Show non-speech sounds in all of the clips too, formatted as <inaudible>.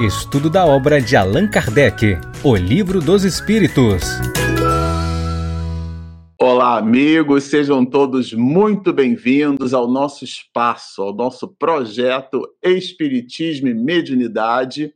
Estudo da obra de Allan Kardec, O Livro dos Espíritos. Olá, amigos, sejam todos muito bem-vindos ao nosso espaço, ao nosso projeto Espiritismo e Mediunidade.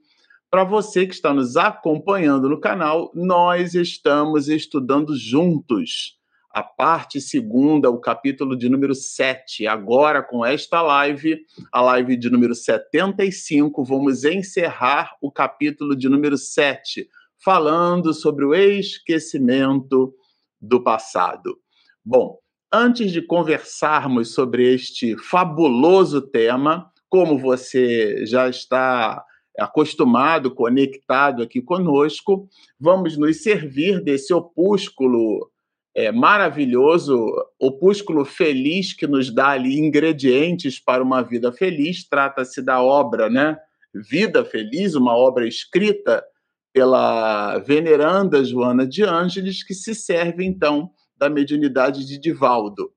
Para você que está nos acompanhando no canal, nós estamos estudando juntos a parte segunda, o capítulo de número 7. Agora, com esta live, a live de número 75, vamos encerrar o capítulo de número 7, falando sobre o esquecimento do passado. Bom, antes de conversarmos sobre este fabuloso tema, como você já está acostumado, conectado aqui conosco, vamos nos servir desse opúsculo é, maravilhoso, opúsculo feliz que nos dá ali ingredientes para uma vida feliz. Trata-se da obra, né? Vida Feliz, uma obra escrita pela veneranda Joana de Ângeles, que se serve então da mediunidade de Divaldo.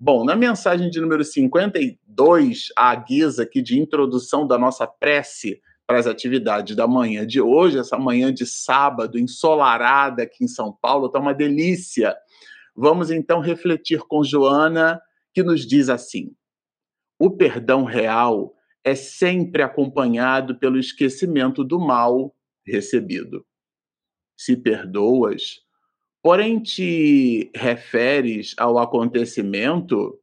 Bom, na mensagem de número 52, a guisa aqui de introdução da nossa prece para as atividades da manhã de hoje, essa manhã de sábado ensolarada aqui em São Paulo, está uma delícia. Vamos então refletir com Joana, que nos diz assim: o perdão real é sempre acompanhado pelo esquecimento do mal recebido. Se perdoas, porém te referes ao acontecimento,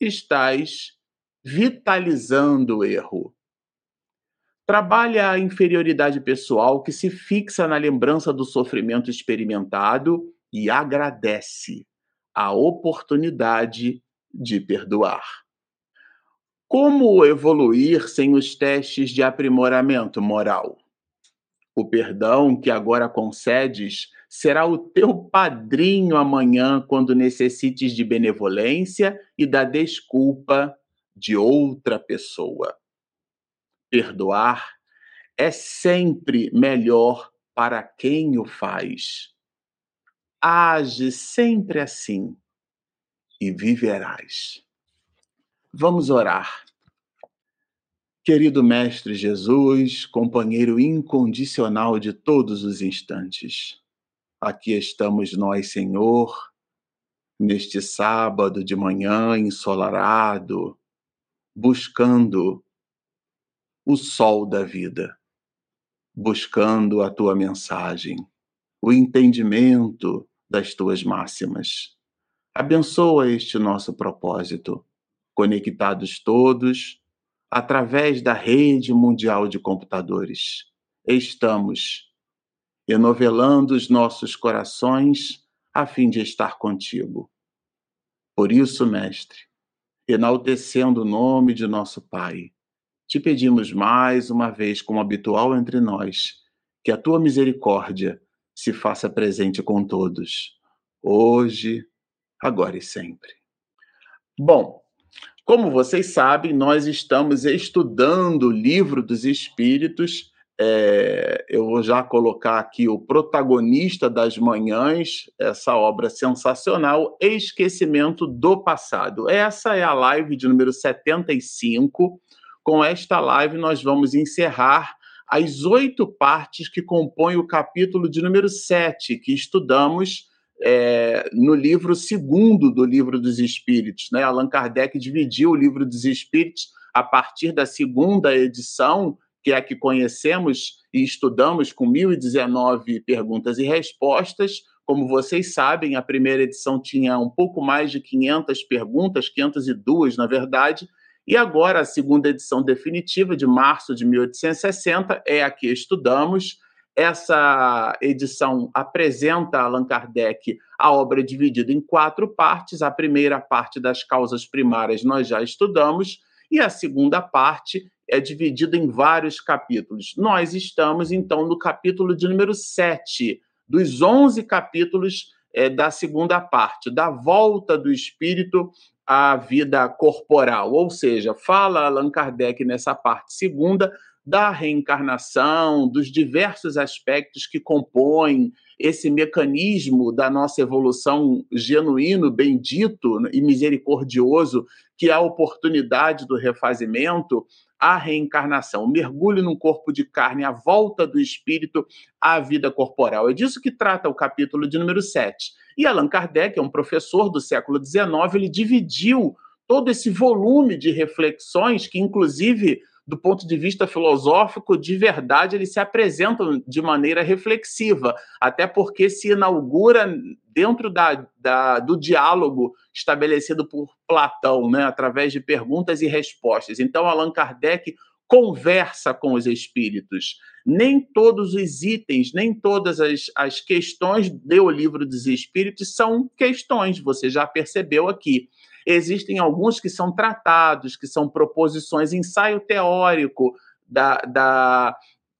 estás vitalizando o erro. Trabalha a inferioridade pessoal que se fixa na lembrança do sofrimento experimentado e agradece a oportunidade de perdoar. Como evoluir sem os testes de aprimoramento moral? O perdão que agora concedes será o teu padrinho amanhã quando necessites de benevolência e da desculpa de outra pessoa. Perdoar é sempre melhor para quem o faz. Age sempre assim e viverás. Vamos orar. Querido Mestre Jesus, companheiro incondicional de todos os instantes, aqui estamos nós, Senhor, neste sábado de manhã ensolarado, buscando o sol da vida, buscando a tua mensagem o entendimento das tuas máximas. Abençoa este nosso propósito, conectados todos através da rede mundial de computadores. Estamos enovelando os nossos corações a fim de estar contigo. Por isso, Mestre, enaltecendo o nome de nosso Pai, te pedimos mais uma vez, como habitual entre nós, que a tua misericórdia se faça presente com todos, hoje, agora e sempre. Bom, como vocês sabem, nós estamos estudando o livro dos Espíritos. É, eu vou já colocar aqui o protagonista das manhãs, essa obra sensacional, Esquecimento do Passado. Essa é a live de número 75. Com esta live, nós vamos encerrar as oito partes que compõem o capítulo de número 7, que estudamos é, no livro segundo do Livro dos Espíritos. Né? Allan Kardec dividiu o Livro dos Espíritos a partir da segunda edição, que é a que conhecemos e estudamos com 1019 perguntas e respostas. Como vocês sabem, a primeira edição tinha um pouco mais de 500 perguntas, 502 na verdade, e agora, a segunda edição definitiva, de março de 1860, é a que estudamos. Essa edição apresenta Allan Kardec a obra dividida em quatro partes. A primeira parte das causas primárias nós já estudamos, e a segunda parte é dividida em vários capítulos. Nós estamos, então, no capítulo de número 7, dos 11 capítulos é, da segunda parte, da volta do espírito a vida corporal, ou seja, fala Allan Kardec nessa parte segunda da reencarnação, dos diversos aspectos que compõem esse mecanismo da nossa evolução genuíno, bendito e misericordioso, que é a oportunidade do refazimento, a reencarnação, o mergulho num corpo de carne, a volta do espírito à vida corporal. É disso que trata o capítulo de número 7. E Allan Kardec, é um professor do século XIX, ele dividiu todo esse volume de reflexões que, inclusive, do ponto de vista filosófico, de verdade, eles se apresentam de maneira reflexiva, até porque se inaugura dentro da, da, do diálogo estabelecido por Platão, né, através de perguntas e respostas. Então, Allan Kardec conversa com os espíritos. Nem todos os itens, nem todas as, as questões do livro dos espíritos são questões, você já percebeu aqui. Existem alguns que são tratados, que são proposições, ensaio teórico da, da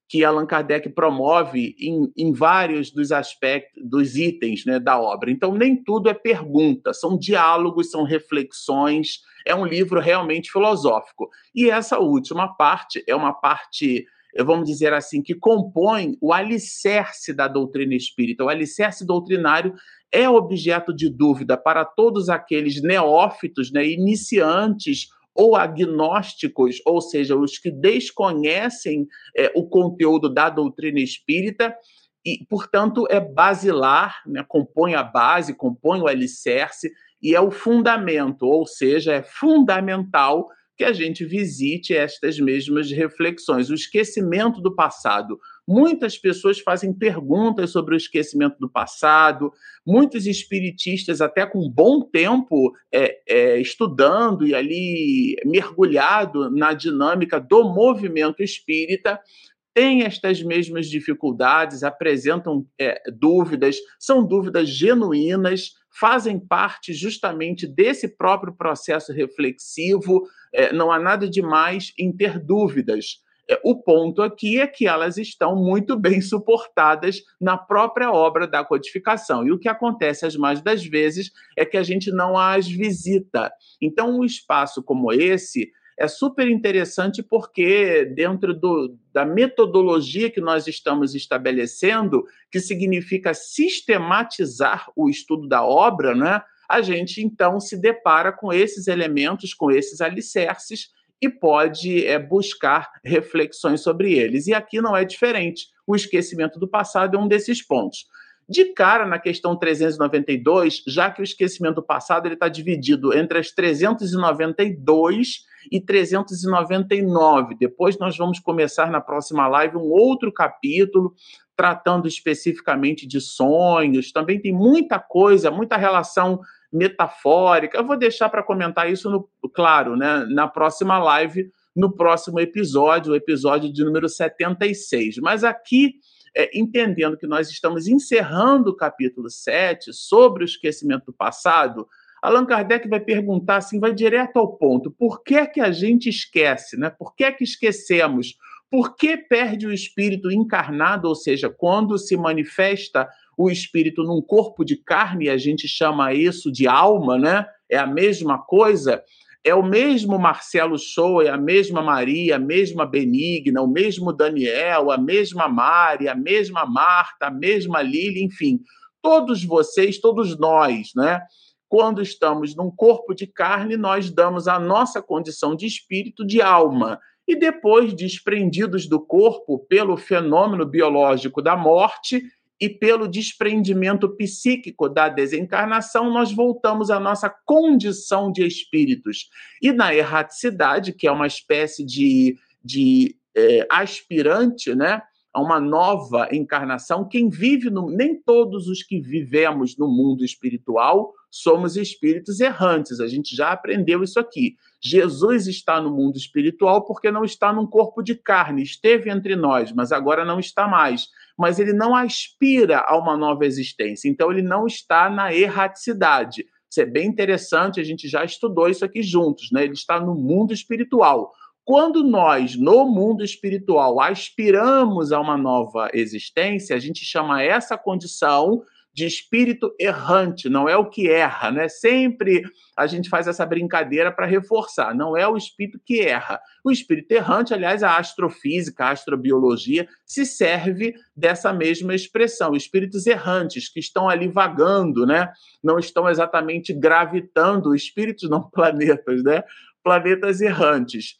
que Allan Kardec promove em, em, vários dos aspectos, dos itens né, da obra. Então, nem tudo é pergunta, são diálogos, são reflexões, é um livro realmente filosófico. E essa última parte é uma parte, vamos dizer assim, que compõe o alicerce da doutrina espírita, o alicerce doutrinário é objeto de dúvida para todos aqueles neófitos, né, iniciantes ou agnósticos, ou seja, os que desconhecem é, o conteúdo da doutrina espírita, e, portanto, é basilar, né, compõe a base, compõe o alicerce, e é o fundamento, ou seja, é fundamental que a gente visite estas mesmas reflexões. O esquecimento do passado. Muitas pessoas fazem perguntas sobre o esquecimento do passado, muitos espiritistas, até com bom tempo é, é, estudando e ali mergulhado na dinâmica do movimento espírita, têm estas mesmas dificuldades, apresentam é, dúvidas, são dúvidas genuínas, fazem parte justamente desse próprio processo reflexivo. É, não há nada de mais em ter dúvidas. É, o ponto aqui é que elas estão muito bem suportadas na própria obra da codificação. E o que acontece as mais das vezes é que a gente não as visita. Então, um espaço como esse é super interessante porque, dentro do, da metodologia que nós estamos estabelecendo, que significa sistematizar o estudo da obra, né, a gente então se depara com esses elementos, com esses alicerces e pode é, buscar reflexões sobre eles. E aqui não é diferente. O esquecimento do passado é um desses pontos. De cara, na questão 392, já que o esquecimento do passado está dividido entre as 392 e 399. Depois nós vamos começar na próxima live um outro capítulo tratando especificamente de sonhos. Também tem muita coisa, muita relação metafórica. Eu vou deixar para comentar isso, no, claro, né, na próxima live, no próximo episódio, o episódio de número 76. Mas aqui, é, entendendo que nós estamos encerrando o capítulo 7 sobre o esquecimento do passado, Allan Kardec vai perguntar assim, vai direto ao ponto: por que é que a gente esquece, né? Por que é que esquecemos? Por que perde o espírito encarnado, ou seja, quando se manifesta o espírito num corpo de carne, a gente chama isso de alma, né? É a mesma coisa. É o mesmo Marcelo Show, é a mesma Maria, a mesma Benigna, o mesmo Daniel, a mesma Mari, a mesma Marta, a mesma Lili, enfim, todos vocês, todos nós, né? Quando estamos num corpo de carne, nós damos a nossa condição de espírito de alma. E depois, desprendidos do corpo pelo fenômeno biológico da morte e pelo desprendimento psíquico da desencarnação, nós voltamos à nossa condição de espíritos. E na erraticidade, que é uma espécie de, de é, aspirante, né? a uma nova encarnação. Quem vive no. Nem todos os que vivemos no mundo espiritual somos espíritos errantes. A gente já aprendeu isso aqui. Jesus está no mundo espiritual porque não está num corpo de carne. Esteve entre nós, mas agora não está mais. Mas ele não aspira a uma nova existência. Então ele não está na erraticidade. Isso é bem interessante, a gente já estudou isso aqui juntos, né? Ele está no mundo espiritual. Quando nós, no mundo espiritual, aspiramos a uma nova existência, a gente chama essa condição de espírito errante, não é o que erra, né? Sempre a gente faz essa brincadeira para reforçar, não é o espírito que erra. O espírito errante, aliás, a astrofísica, a astrobiologia se serve dessa mesma expressão, espíritos errantes que estão ali vagando, né? Não estão exatamente gravitando, espíritos não <laughs> planetas, né? Planetas errantes.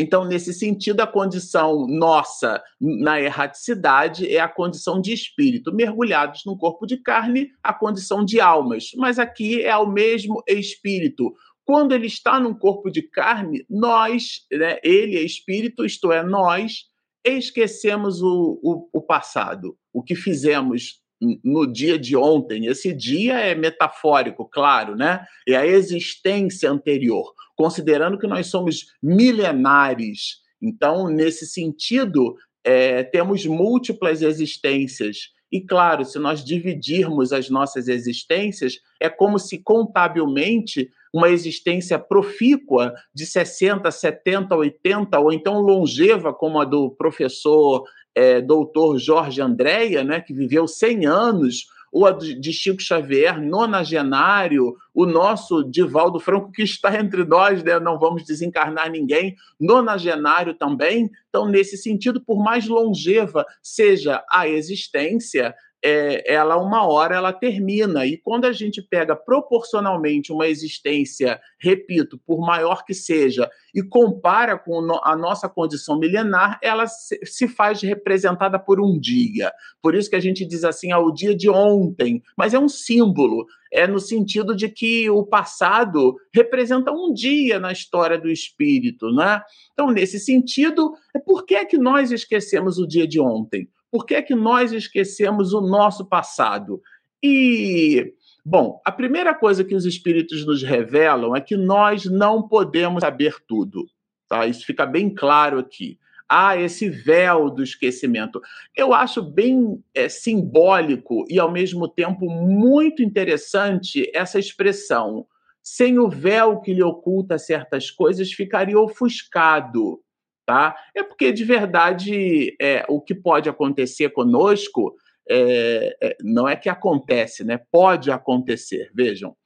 Então, nesse sentido, a condição nossa na erraticidade é a condição de espírito, mergulhados no corpo de carne, a condição de almas. Mas aqui é o mesmo espírito. Quando ele está num corpo de carne, nós, né, ele é espírito, isto é, nós, esquecemos o, o, o passado, o que fizemos no dia de ontem. Esse dia é metafórico, claro, né? É a existência anterior, considerando que nós somos milenares. Então, nesse sentido, é, temos múltiplas existências. E claro, se nós dividirmos as nossas existências, é como se contabilmente uma existência profícua de 60, 70, 80, ou então longeva, como a do professor é, doutor Jorge Andréia, né, que viveu 100 anos, ou a de Chico Xavier, nonagenário, o nosso Divaldo Franco, que está entre nós, né? não vamos desencarnar ninguém, nonagenário também. Então, nesse sentido, por mais longeva seja a existência, é, ela uma hora ela termina e quando a gente pega proporcionalmente uma existência, repito, por maior que seja, e compara com a nossa condição milenar, ela se faz representada por um dia. Por isso que a gente diz assim, ah, o dia de ontem, mas é um símbolo, é no sentido de que o passado representa um dia na história do espírito, né? Então, nesse sentido, é por que é que nós esquecemos o dia de ontem? Por que é que nós esquecemos o nosso passado? E, bom, a primeira coisa que os espíritos nos revelam é que nós não podemos saber tudo. Tá? Isso fica bem claro aqui. Há esse véu do esquecimento. Eu acho bem é, simbólico e, ao mesmo tempo, muito interessante essa expressão. Sem o véu que lhe oculta certas coisas, ficaria ofuscado tá? É porque de verdade é, o que pode acontecer conosco é, é, não é que acontece, né? Pode acontecer. Vejam,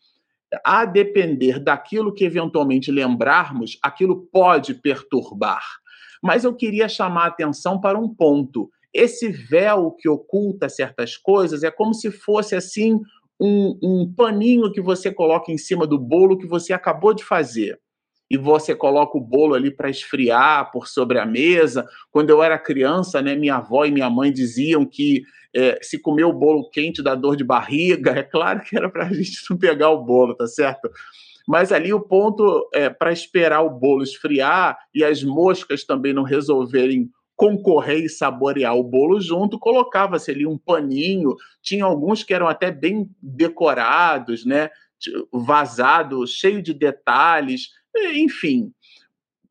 a depender daquilo que eventualmente lembrarmos, aquilo pode perturbar. Mas eu queria chamar a atenção para um ponto. Esse véu que oculta certas coisas é como se fosse assim um, um paninho que você coloca em cima do bolo que você acabou de fazer e você coloca o bolo ali para esfriar por sobre a mesa. Quando eu era criança, né, minha avó e minha mãe diziam que é, se comer o bolo quente dá dor de barriga. <laughs> É claro que era para a gente não pegar o bolo, tá certo? Mas ali o ponto é para esperar o bolo esfriar e as moscas também não resolverem concorrer e saborear o bolo junto, colocava-se ali um paninho, tinha alguns que eram até bem decorados, né? Vazado, cheio de detalhes, enfim,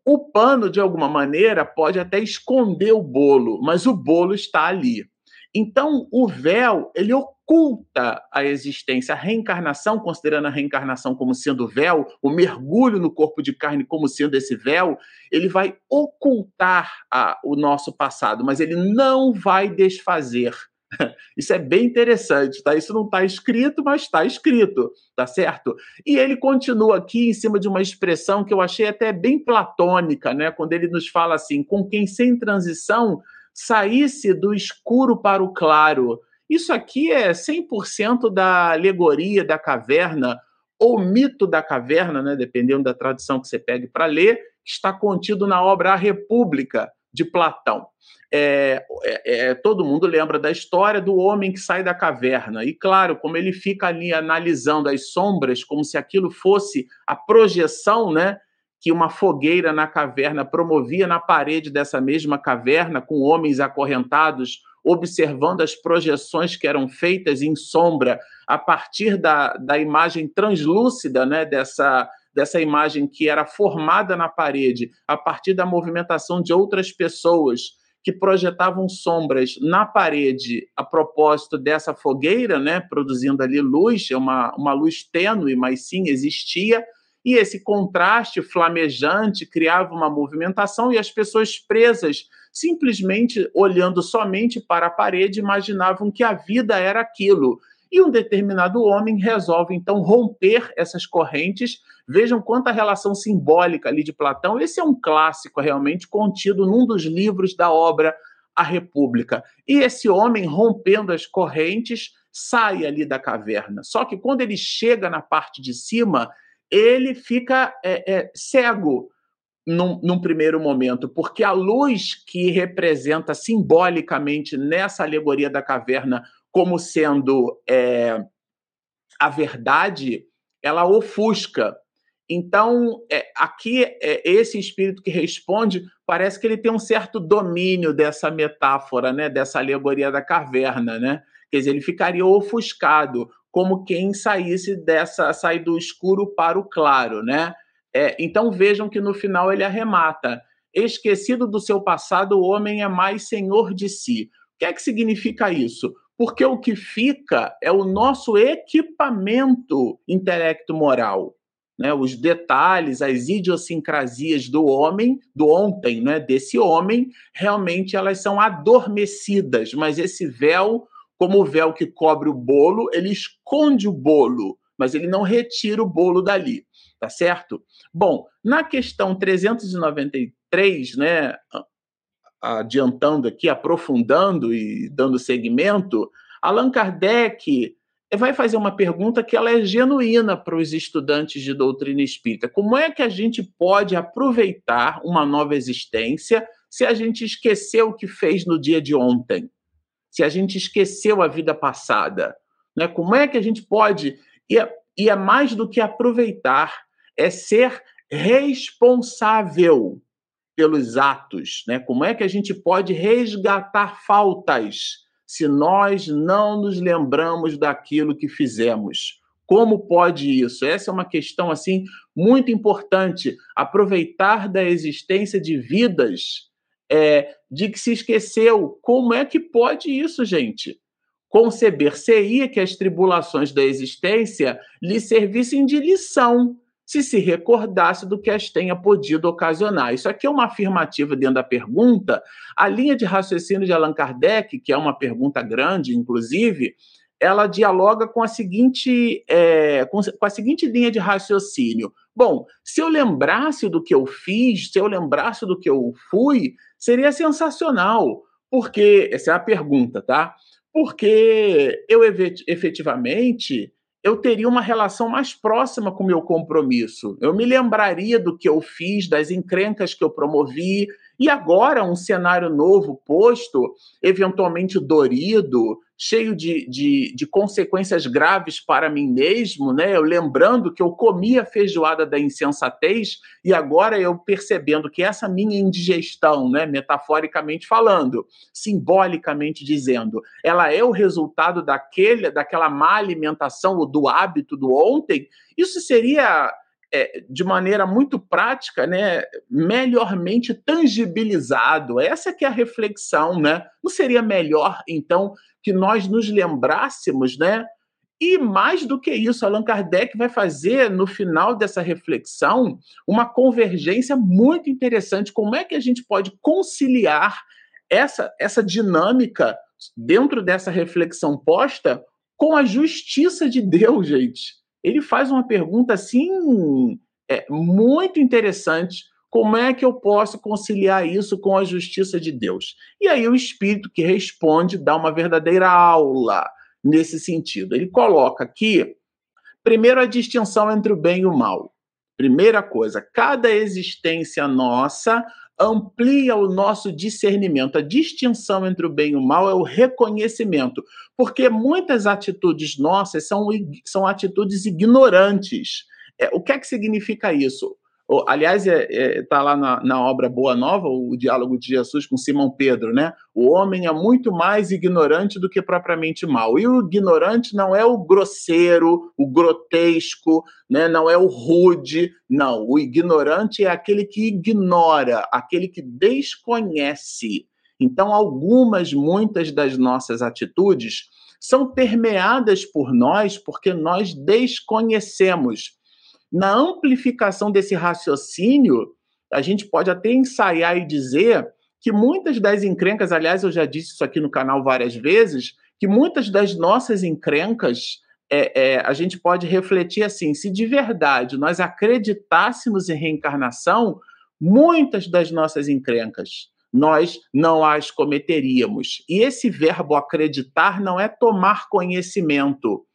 o pano, de alguma maneira, pode até esconder o bolo, mas o bolo está ali. Então, o véu, ele oculta a existência, a reencarnação, considerando a reencarnação como sendo véu, o mergulho no corpo de carne como sendo esse véu, ele vai ocultar a, o nosso passado, mas ele não vai desfazer. <laughs> Isso é bem interessante, tá? Isso não está escrito, mas está escrito, tá certo? E ele continua aqui em cima de uma expressão que eu achei até bem platônica, né? Quando ele nos fala assim: com quem sem transição saísse do escuro para o claro. Isso aqui é 100% da alegoria da caverna, ou mito da caverna, né? Dependendo da tradução que você pegue para ler, está contido na obra A República de Platão. É, é, é, todo mundo lembra da história do homem que sai da caverna. E, claro, como ele fica ali analisando as sombras, como se aquilo fosse a projeção né, que uma fogueira na caverna promovia na parede dessa mesma caverna, com homens acorrentados, observando as projeções que eram feitas em sombra a partir da, da imagem translúcida né, dessa dessa imagem que era formada na parede a partir da movimentação de outras pessoas que projetavam sombras na parede a propósito dessa fogueira, né, produzindo ali luz, é uma, uma luz tênue, mas sim existia, e esse contraste flamejante criava uma movimentação e as pessoas presas, simplesmente olhando somente para a parede, imaginavam que a vida era aquilo. E um determinado homem resolve então romper essas correntes. Vejam quanta relação simbólica ali de Platão. Esse é um clássico realmente contido num dos livros da obra A República. E esse homem, rompendo as correntes, sai ali da caverna. Só que quando ele chega na parte de cima, ele fica é, é, cego num, num, primeiro momento, porque a luz que representa simbolicamente nessa alegoria da caverna como sendo é, a verdade, ela ofusca. Então, é, aqui, é, esse espírito que responde, parece que ele tem um certo domínio dessa metáfora, né, dessa alegoria da caverna, né? Quer dizer, ele ficaria ofuscado, como quem saísse dessa, sair do escuro para o claro, né? É, então vejam que no final ele arremata: esquecido do seu passado, o homem é mais senhor de si. O que é que significa isso? Porque o que fica é o nosso equipamento intelecto-moral. Né, os detalhes, as idiosincrasias do homem, do ontem, né, desse homem, realmente elas são adormecidas, mas esse véu, como o véu que cobre o bolo, ele esconde o bolo, mas ele não retira o bolo dali, tá certo? Bom, na questão 393, né, adiantando aqui, aprofundando e dando seguimento, Allan Kardec vai fazer uma pergunta que ela é genuína para os estudantes de doutrina espírita. Como é que a gente pode aproveitar uma nova existência se a gente esqueceu o que fez no dia de ontem? Se a gente esqueceu a vida passada? Né? Como é que a gente pode... E é, e é mais do que aproveitar, é ser responsável pelos atos, né? Como é que a gente pode resgatar faltas se nós não nos lembramos daquilo que fizemos? Como pode isso? Essa é uma questão assim muito importante. Aproveitar da existência de vidas é, de que se esqueceu. Como é que pode isso, gente? Conceber-se-ia que as tribulações da existência lhe servissem de lição se se recordasse do que as tenha podido ocasionar. Isso aqui é uma afirmativa dentro da pergunta. A linha de raciocínio de Allan Kardec, que é uma pergunta grande, inclusive, ela dialoga com a seguinte, é, com, a seguinte linha de raciocínio. Bom, se eu lembrasse do que eu fiz, se eu lembrasse do que eu fui, seria sensacional. Porque, essa é a pergunta, tá? Porque eu efetivamente eu teria uma relação mais próxima com o meu compromisso. Eu me lembraria do que eu fiz, das encrencas que eu promovi, e agora um cenário novo posto, eventualmente dorido, cheio de, de, de, consequências graves para mim mesmo, né? Eu lembrando que eu comia feijoada da insensatez e agora eu percebendo que essa minha indigestão, né, metaforicamente falando, simbolicamente dizendo, ela é o resultado daquele, daquela má alimentação ou do hábito do ontem, isso seria é, de maneira muito prática, né, melhormente tangibilizado. Essa que é a reflexão, né? Não seria melhor, então, que nós nos lembrássemos, né? E mais do que isso, Allan Kardec vai fazer no final dessa reflexão uma convergência muito interessante. Como é que a gente pode conciliar essa, essa dinâmica dentro dessa reflexão posta com a justiça de Deus, gente? Ele faz uma pergunta assim é, muito interessante. Como é que eu posso conciliar isso com a justiça de Deus? E aí o Espírito que responde dá uma verdadeira aula nesse sentido. Ele coloca aqui, primeiro, a distinção entre o bem e o mal. Primeira coisa, cada existência nossa amplia o nosso discernimento. A distinção entre o bem e o mal é o reconhecimento, porque muitas atitudes nossas são, são atitudes ignorantes. É, o que é que significa isso? Aliás, está é, é, tá lá na, na, obra Boa Nova, o diálogo de Jesus com Simão Pedro, né? O homem é muito mais ignorante do que propriamente mal. E o ignorante não é o grosseiro, o grotesco, né? não é o rude, não. O ignorante é aquele que ignora, aquele que desconhece. Então, algumas, muitas das nossas atitudes são permeadas por nós porque nós desconhecemos na amplificação desse raciocínio, a gente pode até ensaiar e dizer que muitas das encrencas, aliás, eu já disse isso aqui no canal várias vezes, que muitas das nossas encrencas é, é, a gente pode refletir assim: se de verdade nós acreditássemos em reencarnação, muitas das nossas encrencas nós não as cometeríamos. E esse verbo acreditar não é tomar conhecimento,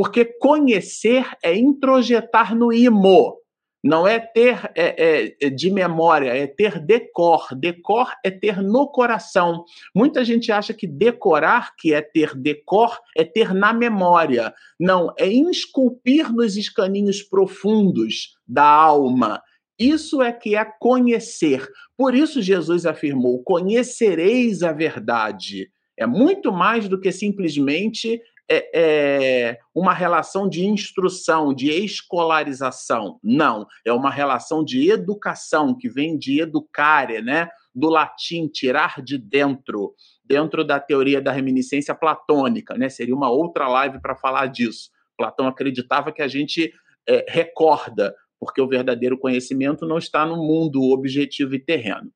porque conhecer é introjetar no imo. Não é ter é, é, de memória, é ter decor. Decor é ter no coração. Muita gente acha que decorar, que é ter decor, é ter na memória. Não, é esculpir nos escaninhos profundos da alma. Isso é que é conhecer. Por isso Jesus afirmou: conhecereis a verdade. É muito mais do que simplesmente é, é, uma relação de instrução, de escolarização. Não, é uma relação de educação, que vem de educare, né? do latim, tirar de dentro, dentro da teoria da reminiscência platônica. Né? Seria uma outra live para falar disso. Platão acreditava que a gente é, recorda, porque o verdadeiro conhecimento não está no mundo objetivo e terreno.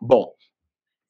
Bom,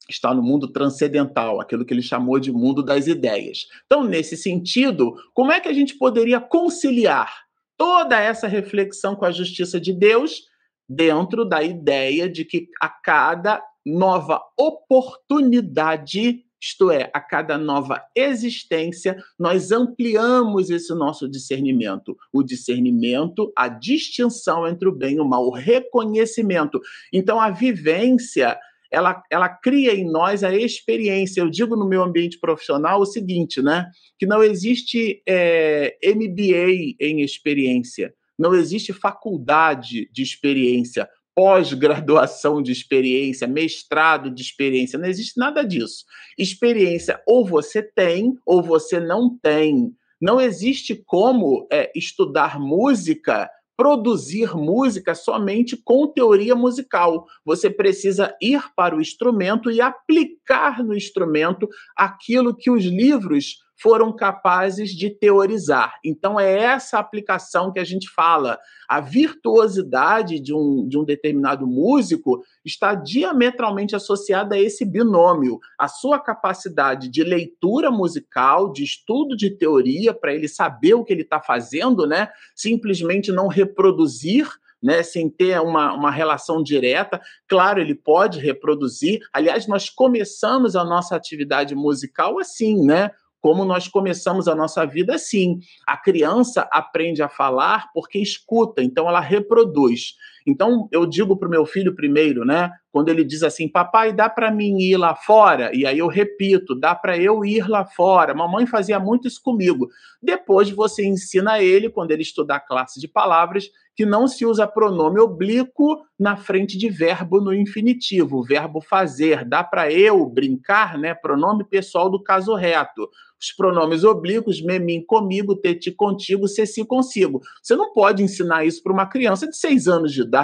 está no mundo transcendental, aquilo que ele chamou de mundo das ideias. Então, nesse sentido, como é que a gente poderia conciliar toda essa reflexão com a justiça de Deus dentro da ideia de que a cada nova oportunidade, isto é, a cada nova existência, nós ampliamos esse nosso discernimento. O discernimento, a distinção entre o bem e o mal, o reconhecimento. Então, a vivência ela, ela cria em nós a experiência. Eu digo no meu ambiente profissional o seguinte, né? Que não existe é, MBA em experiência, não existe faculdade de experiência, pós-graduação de experiência, mestrado de experiência, não existe nada disso. Experiência ou você tem ou você não tem. Não existe como é, estudar música produzir música somente com teoria musical. Você precisa ir para o instrumento e aplicar no instrumento aquilo que os livros foram capazes de teorizar. Então, é essa aplicação que a gente fala. A virtuosidade de um, de um determinado músico está diametralmente associada a esse binômio. A sua capacidade de leitura musical, de estudo de teoria, para ele saber o que ele está fazendo, né? simplesmente não reproduzir né, sem ter uma, uma relação direta. Claro, ele pode reproduzir. Aliás, nós começamos a nossa atividade musical assim, né? Como nós começamos a nossa vida assim. A criança aprende a falar porque escuta, então ela reproduz. Então eu digo para o meu filho primeiro, né? Quando ele diz assim, papai, dá para mim ir lá fora? E aí eu repito, dá para eu ir lá fora. Mamãe fazia muito isso comigo. Depois você ensina ele, quando ele estudar classe de palavras, que não se usa pronome oblíquo na frente de verbo no infinitivo, verbo fazer. Dá para eu brincar, né? Pronome pessoal do caso reto. Os pronomes oblíquos, me, mim, comigo, te, ti, contigo, se, si, consigo. Você não pode ensinar isso para uma criança de seis anos de idade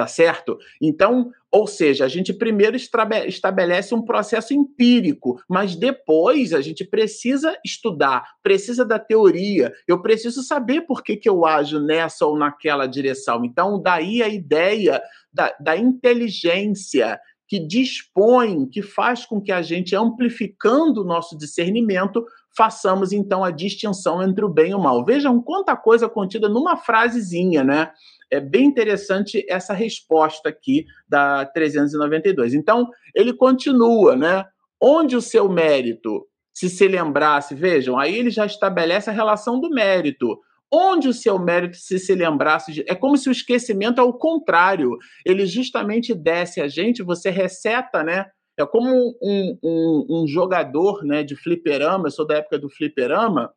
tá certo? Então, ou seja, a gente primeiro estabelece um processo empírico, mas depois a gente precisa estudar, precisa da teoria, eu preciso saber por que, que eu ajo nessa ou naquela direção. Então, daí a ideia da, da inteligência que dispõe, que faz com que a gente, amplificando o nosso discernimento, façamos então a distinção entre o bem e o mal. Vejam quanta coisa contida numa frasezinha, né? É bem interessante essa resposta aqui da 392. Então, ele continua, né? Onde o seu mérito, se se lembrasse, vejam, aí ele já estabelece a relação do mérito. Onde o seu mérito, se se lembrasse, de... é como se o esquecimento é o contrário. Ele justamente desce a gente, você receta, né? É como um, um, um jogador né, de fliperama, eu sou da época do fliperama,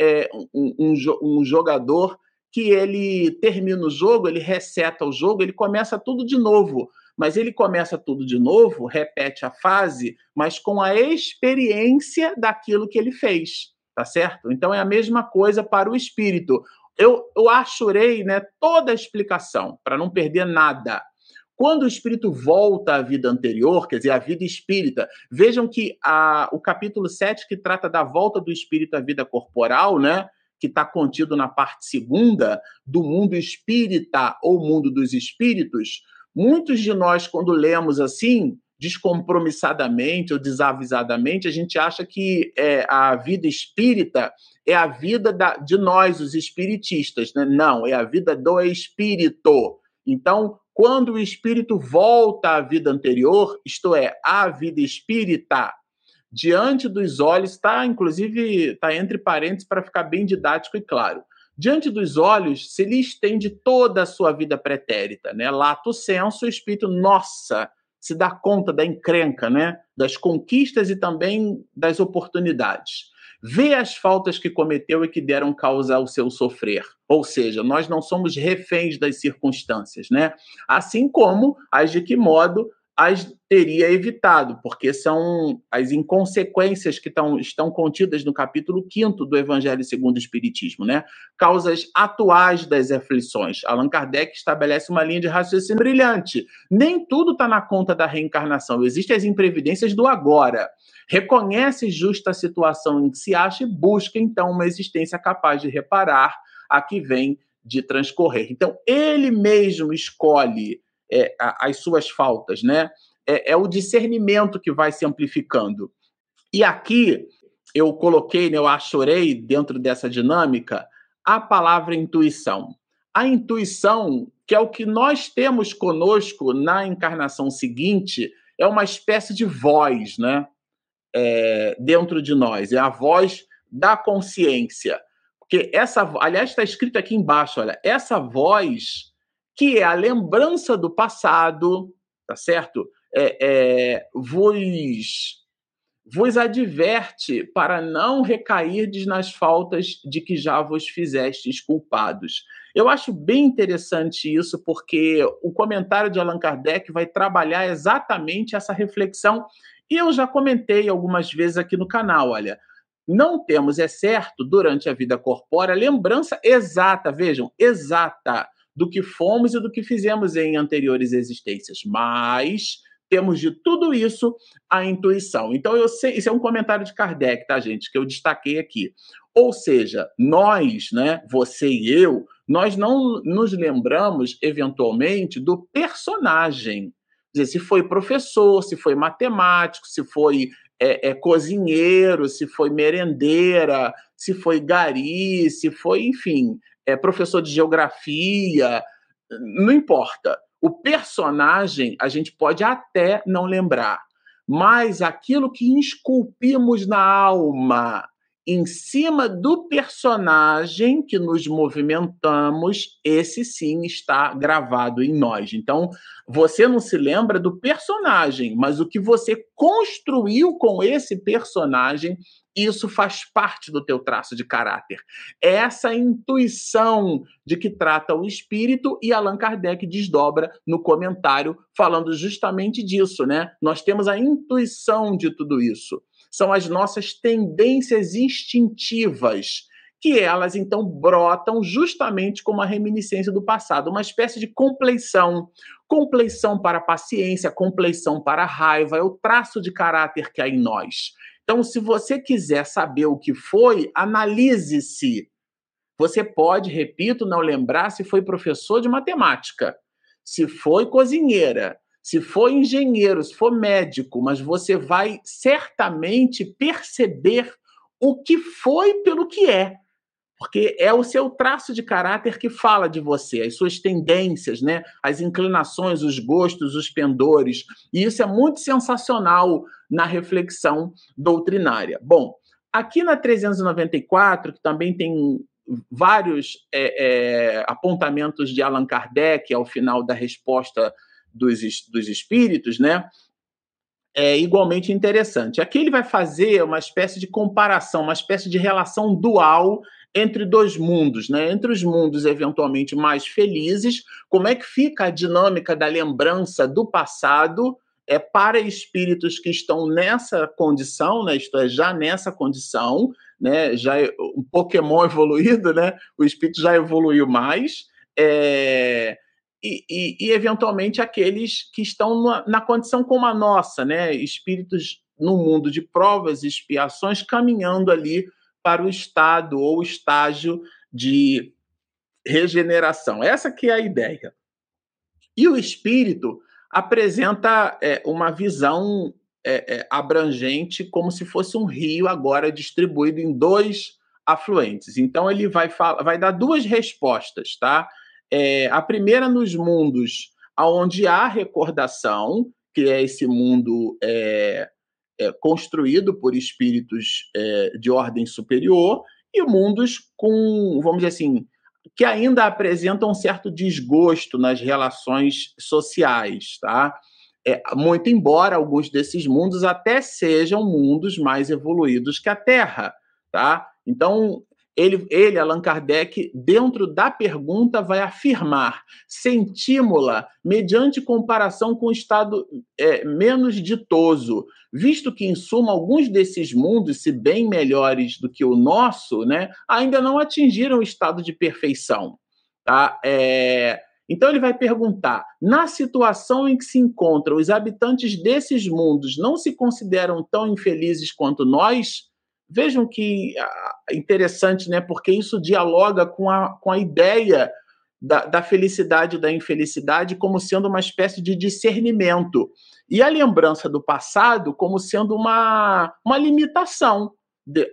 é um, um, um jogador que ele termina o jogo, ele reseta o jogo, ele começa tudo de novo. Mas ele começa tudo de novo, repete a fase, mas com a experiência daquilo que ele fez, tá certo? Então é a mesma coisa para o espírito. Eu, eu achurei né, toda a explicação, para não perder nada. Quando o espírito volta à vida anterior, quer dizer, à vida espírita, vejam que a, o capítulo 7, que trata da volta do espírito à vida corporal, né? Que está contido na parte segunda do mundo espírita ou mundo dos espíritos, muitos de nós, quando lemos assim, descompromissadamente ou desavisadamente, a gente acha que é, a vida espírita é a vida da, de nós, os espiritistas. Né? Não, é a vida do espírito. Então, quando o espírito volta à vida anterior, isto é, à vida espírita, diante dos olhos, está inclusive está entre parênteses para ficar bem didático e claro. diante dos olhos se lhe estende toda a sua vida pretérita, né? Lato senso, o espírito, nossa, se dá conta da encrenca, né? Das conquistas e também das oportunidades. Vê as faltas que cometeu e que deram causa ao seu sofrer. Ou seja, nós não somos reféns das circunstâncias, né? Assim como as de que modo as teria evitado, porque são as inconsequências que tão, estão contidas no capítulo 5 do Evangelho segundo o Espiritismo, né? Causas atuais das aflições. Allan Kardec estabelece uma linha de raciocínio brilhante. Nem tudo está na conta da reencarnação, existem as imprevidências do agora. Reconhece justa a situação em que se acha e busca, então, uma existência capaz de reparar a que vem de transcorrer. Então, ele mesmo escolhe é, as suas faltas, né? É, é, o discernimento que vai se amplificando. E aqui eu coloquei, né, eu achorei dentro dessa dinâmica a palavra intuição. A intuição, que é o que nós temos conosco na encarnação seguinte, é uma espécie de voz, né? É, dentro de nós, é a voz da consciência. Porque essa, aliás, está escrito aqui embaixo, olha, essa voz que é a lembrança do passado, tá certo? É, é, vos, vos adverte para não recairdes nas faltas de que já vos fizestes culpados. Eu acho bem interessante isso, porque o comentário de Allan Kardec vai trabalhar exatamente essa reflexão. E eu já comentei algumas vezes aqui no canal, olha, não temos, é certo, durante a vida corpórea, lembrança exata, vejam, exata do que fomos e do que fizemos em anteriores existências, mas temos de tudo isso a intuição. Então, eu sei, isso é um comentário de Kardec, tá, gente, que eu destaquei aqui. Ou seja, nós, né, você e eu, nós não nos lembramos, eventualmente, do personagem. Quer dizer, se foi professor, se foi matemático, se foi é, é, cozinheiro, se foi merendeira, se foi gari, se foi, enfim, é professor de geografia, não importa. O personagem a gente pode até não lembrar, mas aquilo que esculpimos na alma, em cima do personagem que nos movimentamos, esse sim está gravado em nós. Então, você não se lembra do personagem, mas o que você construiu com esse personagem isso faz parte do teu traço de caráter. É essa intuição de que trata o espírito e Allan Kardec desdobra no comentário falando justamente disso, né? Nós temos a intuição de tudo isso. São as nossas tendências instintivas que elas então brotam justamente como a reminiscência do passado, uma espécie de compleição. Compleição para paciência, compleição para raiva, é o traço de caráter que há em nós. Então, se você quiser saber o que foi, analise-se. Você pode, repito, não lembrar se foi professor de matemática, se foi cozinheira, se foi engenheiro, se for médico, mas você vai certamente perceber o que foi pelo que é porque é o seu traço de caráter que fala de você, as suas tendências, né? as inclinações, os gostos, os pendores. E isso é muito sensacional na reflexão doutrinária. Bom, aqui na 394, que também tem vários é, é, apontamentos de Allan Kardec ao final da resposta dos, dos espíritos, né? É igualmente interessante. Aqui ele vai fazer uma espécie de comparação, uma espécie de relação dual entre dois mundos, né? entre os mundos eventualmente mais felizes, como é que fica a dinâmica da lembrança do passado é para espíritos que estão nessa condição, né? isto é, já nessa condição, né? já é um Pokémon <laughs> evoluído, né? o espírito já evoluiu mais, é... E, e, e, eventualmente aqueles que estão na, na, condição como a nossa, né? Espíritos no mundo de provas e expiações, caminhando ali para o estado ou estágio de regeneração. Essa que é a ideia. E o espírito apresenta é, uma visão é, é, abrangente, como se fosse um rio agora distribuído em dois afluentes. Então ele vai, vai dar duas respostas, tá? É, a primeira nos mundos onde há recordação, que é esse mundo é, construído por espíritos é, de ordem superior, e mundos com, vamos dizer assim, que ainda apresentam um certo desgosto nas relações sociais, tá? É, muito embora alguns desses mundos até sejam mundos mais evoluídos que a Terra, tá? Então, ele, ele, Allan Kardec, dentro da pergunta, vai afirmar: sentímula mediante comparação com o estado é, menos ditoso, visto que, em suma, alguns desses mundos, se bem melhores do que o nosso, né, ainda não atingiram o estado de perfeição. Tá? É, então ele vai perguntar: na situação em que se encontram os habitantes desses mundos, não se consideram tão infelizes quanto nós? Vejam que ah, interessante, né? Porque isso dialoga com a, com a ideia da, da felicidade e da infelicidade como sendo uma espécie de discernimento. E a lembrança do passado como sendo uma, uma limitação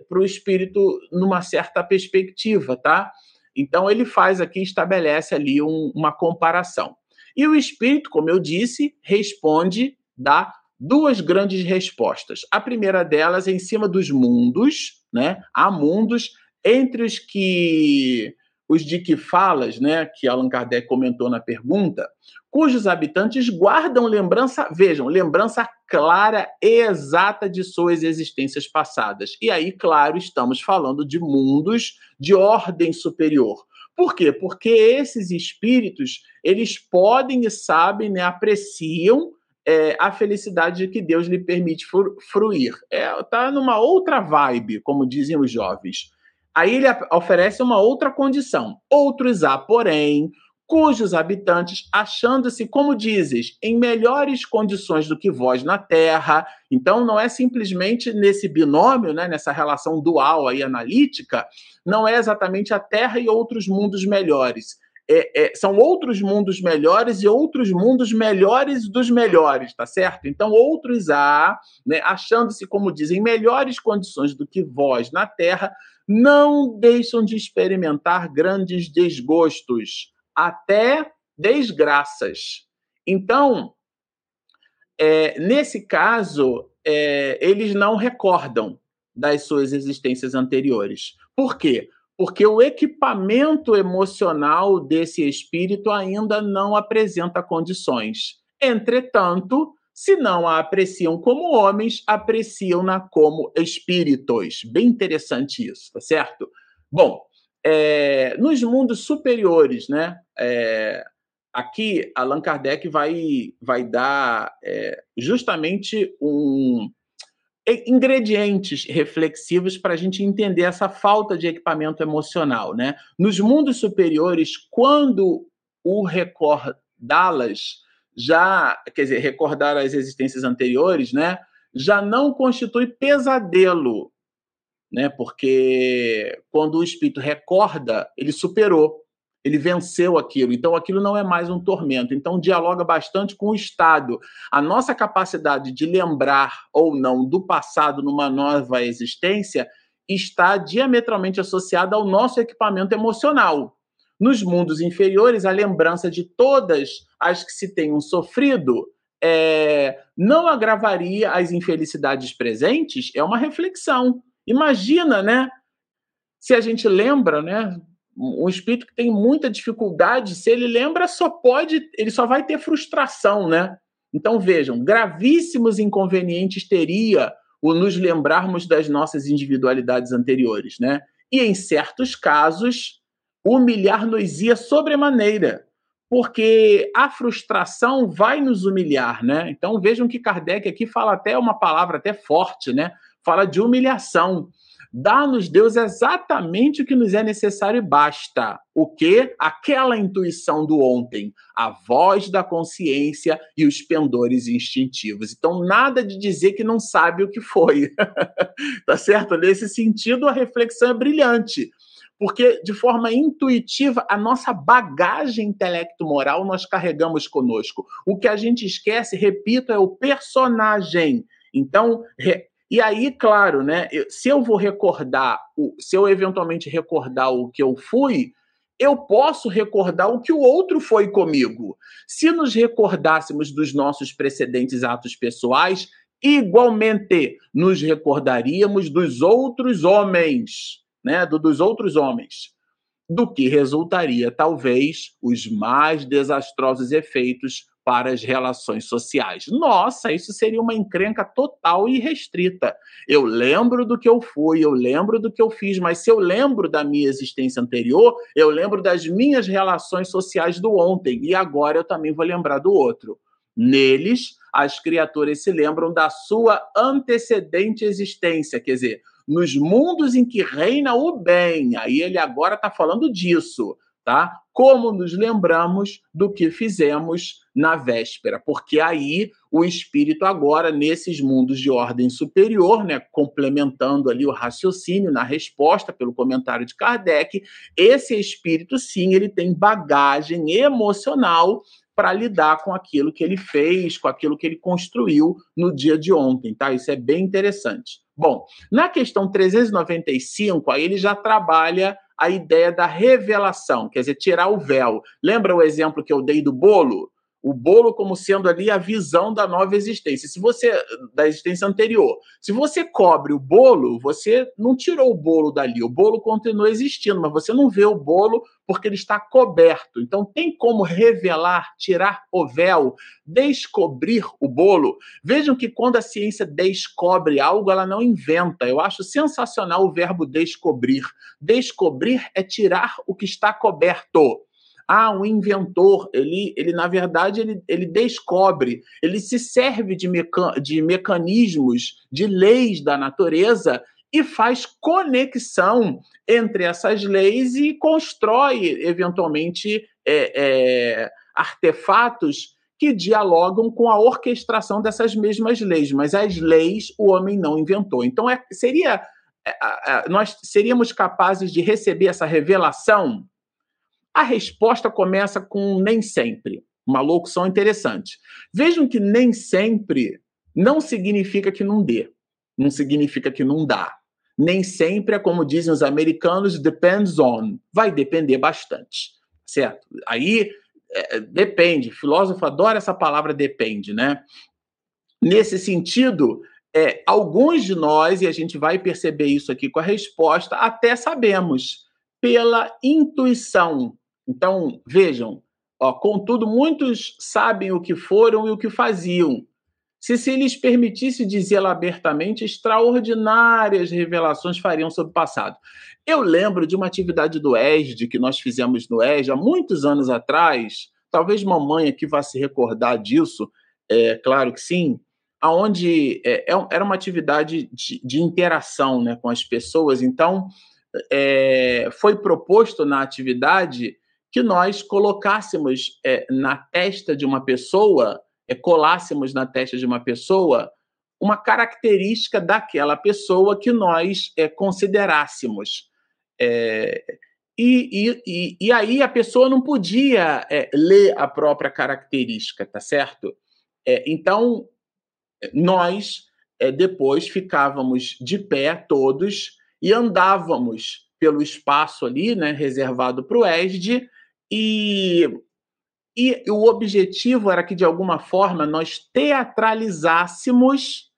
para o espírito numa certa perspectiva, tá? Então ele faz aqui, estabelece ali um, uma comparação. E o espírito, como eu disse, responde, dá duas grandes respostas. A primeira delas é em cima dos mundos, né? Há mundos entre os que os de que falas, né, que Allan Kardec comentou na pergunta, cujos habitantes guardam lembrança, vejam, lembrança clara e exata de suas existências passadas. E aí, claro, estamos falando de mundos de ordem superior. Por quê? Porque esses espíritos, eles podem e sabem, né, apreciam é, a felicidade que Deus lhe permite fruir. É, tá numa outra vibe, como dizem os jovens. Aí ele oferece uma outra condição. Outros há, porém, cujos habitantes, achando-se, como dizes, em melhores condições do que vós na terra. Então, não é simplesmente nesse binômio, né, nessa relação dual aí analítica, não é exatamente a terra e outros mundos melhores. É, é, são outros mundos melhores e outros mundos melhores dos melhores, tá certo? Então, outros há, né, achando-se, como dizem, em melhores condições do que vós na terra, não deixam de experimentar grandes desgostos até desgraças. Então, é, nesse caso, é, eles não recordam das suas existências anteriores. Por quê? Porque o equipamento emocional desse espírito ainda não apresenta condições. Entretanto, se não a apreciam como homens, apreciam-na como espíritos. Bem interessante isso, tá certo? Bom, é, nos mundos superiores, né? É, aqui Allan Kardec vai, vai dar é, justamente um ingredientes reflexivos para a gente entender essa falta de equipamento emocional, né? Nos mundos superiores, quando o recordá-las já, quer dizer, recordar as existências anteriores, né? Já não constitui pesadelo né? Porque quando o espírito recorda, ele superou, ele venceu aquilo. Então aquilo não é mais um tormento. Então dialoga bastante com o estado. A nossa capacidade de lembrar ou não do passado numa nova existência está diametralmente associada ao nosso equipamento emocional. Nos mundos inferiores, a lembrança de todas as que se tenham sofrido é, não agravaria as infelicidades presentes? É uma reflexão. Imagina, né? Se a gente lembra, né? Um espírito que tem muita dificuldade, se ele lembra, só pode, ele só vai ter frustração, né? Então vejam, gravíssimos inconvenientes teria o nos lembrarmos das nossas individualidades anteriores, né? E em certos casos, humilhar-nos ia sobremaneira, porque a frustração vai nos humilhar, né? Então vejam que Kardec aqui fala até uma palavra até forte, né? fala de humilhação. Dá-nos, Deus, exatamente o que nos é necessário e basta. O que? Aquela intuição do ontem, a voz da consciência e os pendores instintivos. Então, nada de dizer que não sabe o que foi. <laughs> tá certo? Nesse sentido, a reflexão é brilhante. Porque, de forma intuitiva, a nossa bagagem intelecto-moral nós carregamos conosco. O que a gente esquece, repito, é o personagem. Então, e aí, claro, né? Se eu vou recordar, se eu eventualmente recordar o que eu fui, eu posso recordar o que o outro foi comigo. Se nos recordássemos dos nossos precedentes atos pessoais, igualmente nos recordaríamos dos outros homens. né, do, dos outros homens, do que resultaria, talvez, os mais desastrosos efeitos para as relações sociais. Nossa, isso seria uma encrenca total e restrita. Eu lembro do que eu fui, eu lembro do que eu fiz, mas se eu lembro da minha existência anterior, eu lembro das minhas relações sociais do ontem e agora eu também vou lembrar do outro. Neles, as criaturas se lembram da sua antecedente existência, quer dizer, nos mundos em que reina o bem. Aí ele agora está falando disso tá? Como nos lembramos do que fizemos na véspera, porque aí o espírito agora nesses mundos de ordem superior, né, complementando ali o raciocínio na resposta pelo comentário de Kardec, esse espírito sim, ele tem bagagem emocional para lidar com aquilo que ele fez, com aquilo que ele construiu no dia de ontem, tá? Isso é bem interessante. Bom, na questão 395, aí ele já trabalha a ideia da revelação, quer dizer, tirar o véu. Lembra o exemplo que eu dei do bolo? O bolo como sendo ali a visão da nova existência. Se você da existência anterior, se você cobre o bolo, você não tirou o bolo dali. O bolo continua existindo, mas você não vê o bolo porque ele está coberto. Então tem como revelar, tirar o véu, descobrir o bolo. Vejam que quando a ciência descobre algo, ela não inventa. Eu acho sensacional o verbo descobrir. Descobrir é tirar o que está coberto. Ah, um inventor, ele, ele na verdade, ele, ele descobre, ele se serve de, meca de mecanismos, de leis da natureza e faz conexão entre essas leis e constrói, eventualmente, é, é, artefatos que dialogam com a orquestração dessas mesmas leis, mas as leis o homem não inventou. Então, é, seria é, nós seríamos capazes de receber essa revelação a resposta começa com nem sempre. Uma locução interessante. Vejam que nem sempre não significa que não dê, não significa que não dá. Nem sempre é como dizem os americanos, depends on. Vai depender bastante, certo? Aí é, depende. O filósofo adora essa palavra depende, né? Nesse sentido, é, alguns de nós, e a gente vai perceber isso aqui com a resposta, até sabemos, pela intuição, então, vejam, ó, contudo, muitos sabem o que foram e o que faziam. Se se lhes permitisse dizê-lo abertamente, extraordinárias revelações fariam sobre o passado. Eu lembro de uma atividade do ESD que nós fizemos no ESD há muitos anos atrás. Talvez mamãe aqui vá se recordar disso, é claro que sim, aonde é, é era uma atividade de, de, interação né, com as pessoas. Então, é, foi proposto na atividade que nós colocássemos é, na testa de uma pessoa, é, colássemos na testa de uma pessoa uma característica daquela pessoa que nós é, considerássemos. É, e, e, e, aí a pessoa não podia é, ler a própria característica, tá certo? É, então, nós depois ficávamos de pé todos e andávamos pelo espaço ali, né, reservado para o ESD, e, e o objetivo era que, de alguma forma, nós teatralizássemos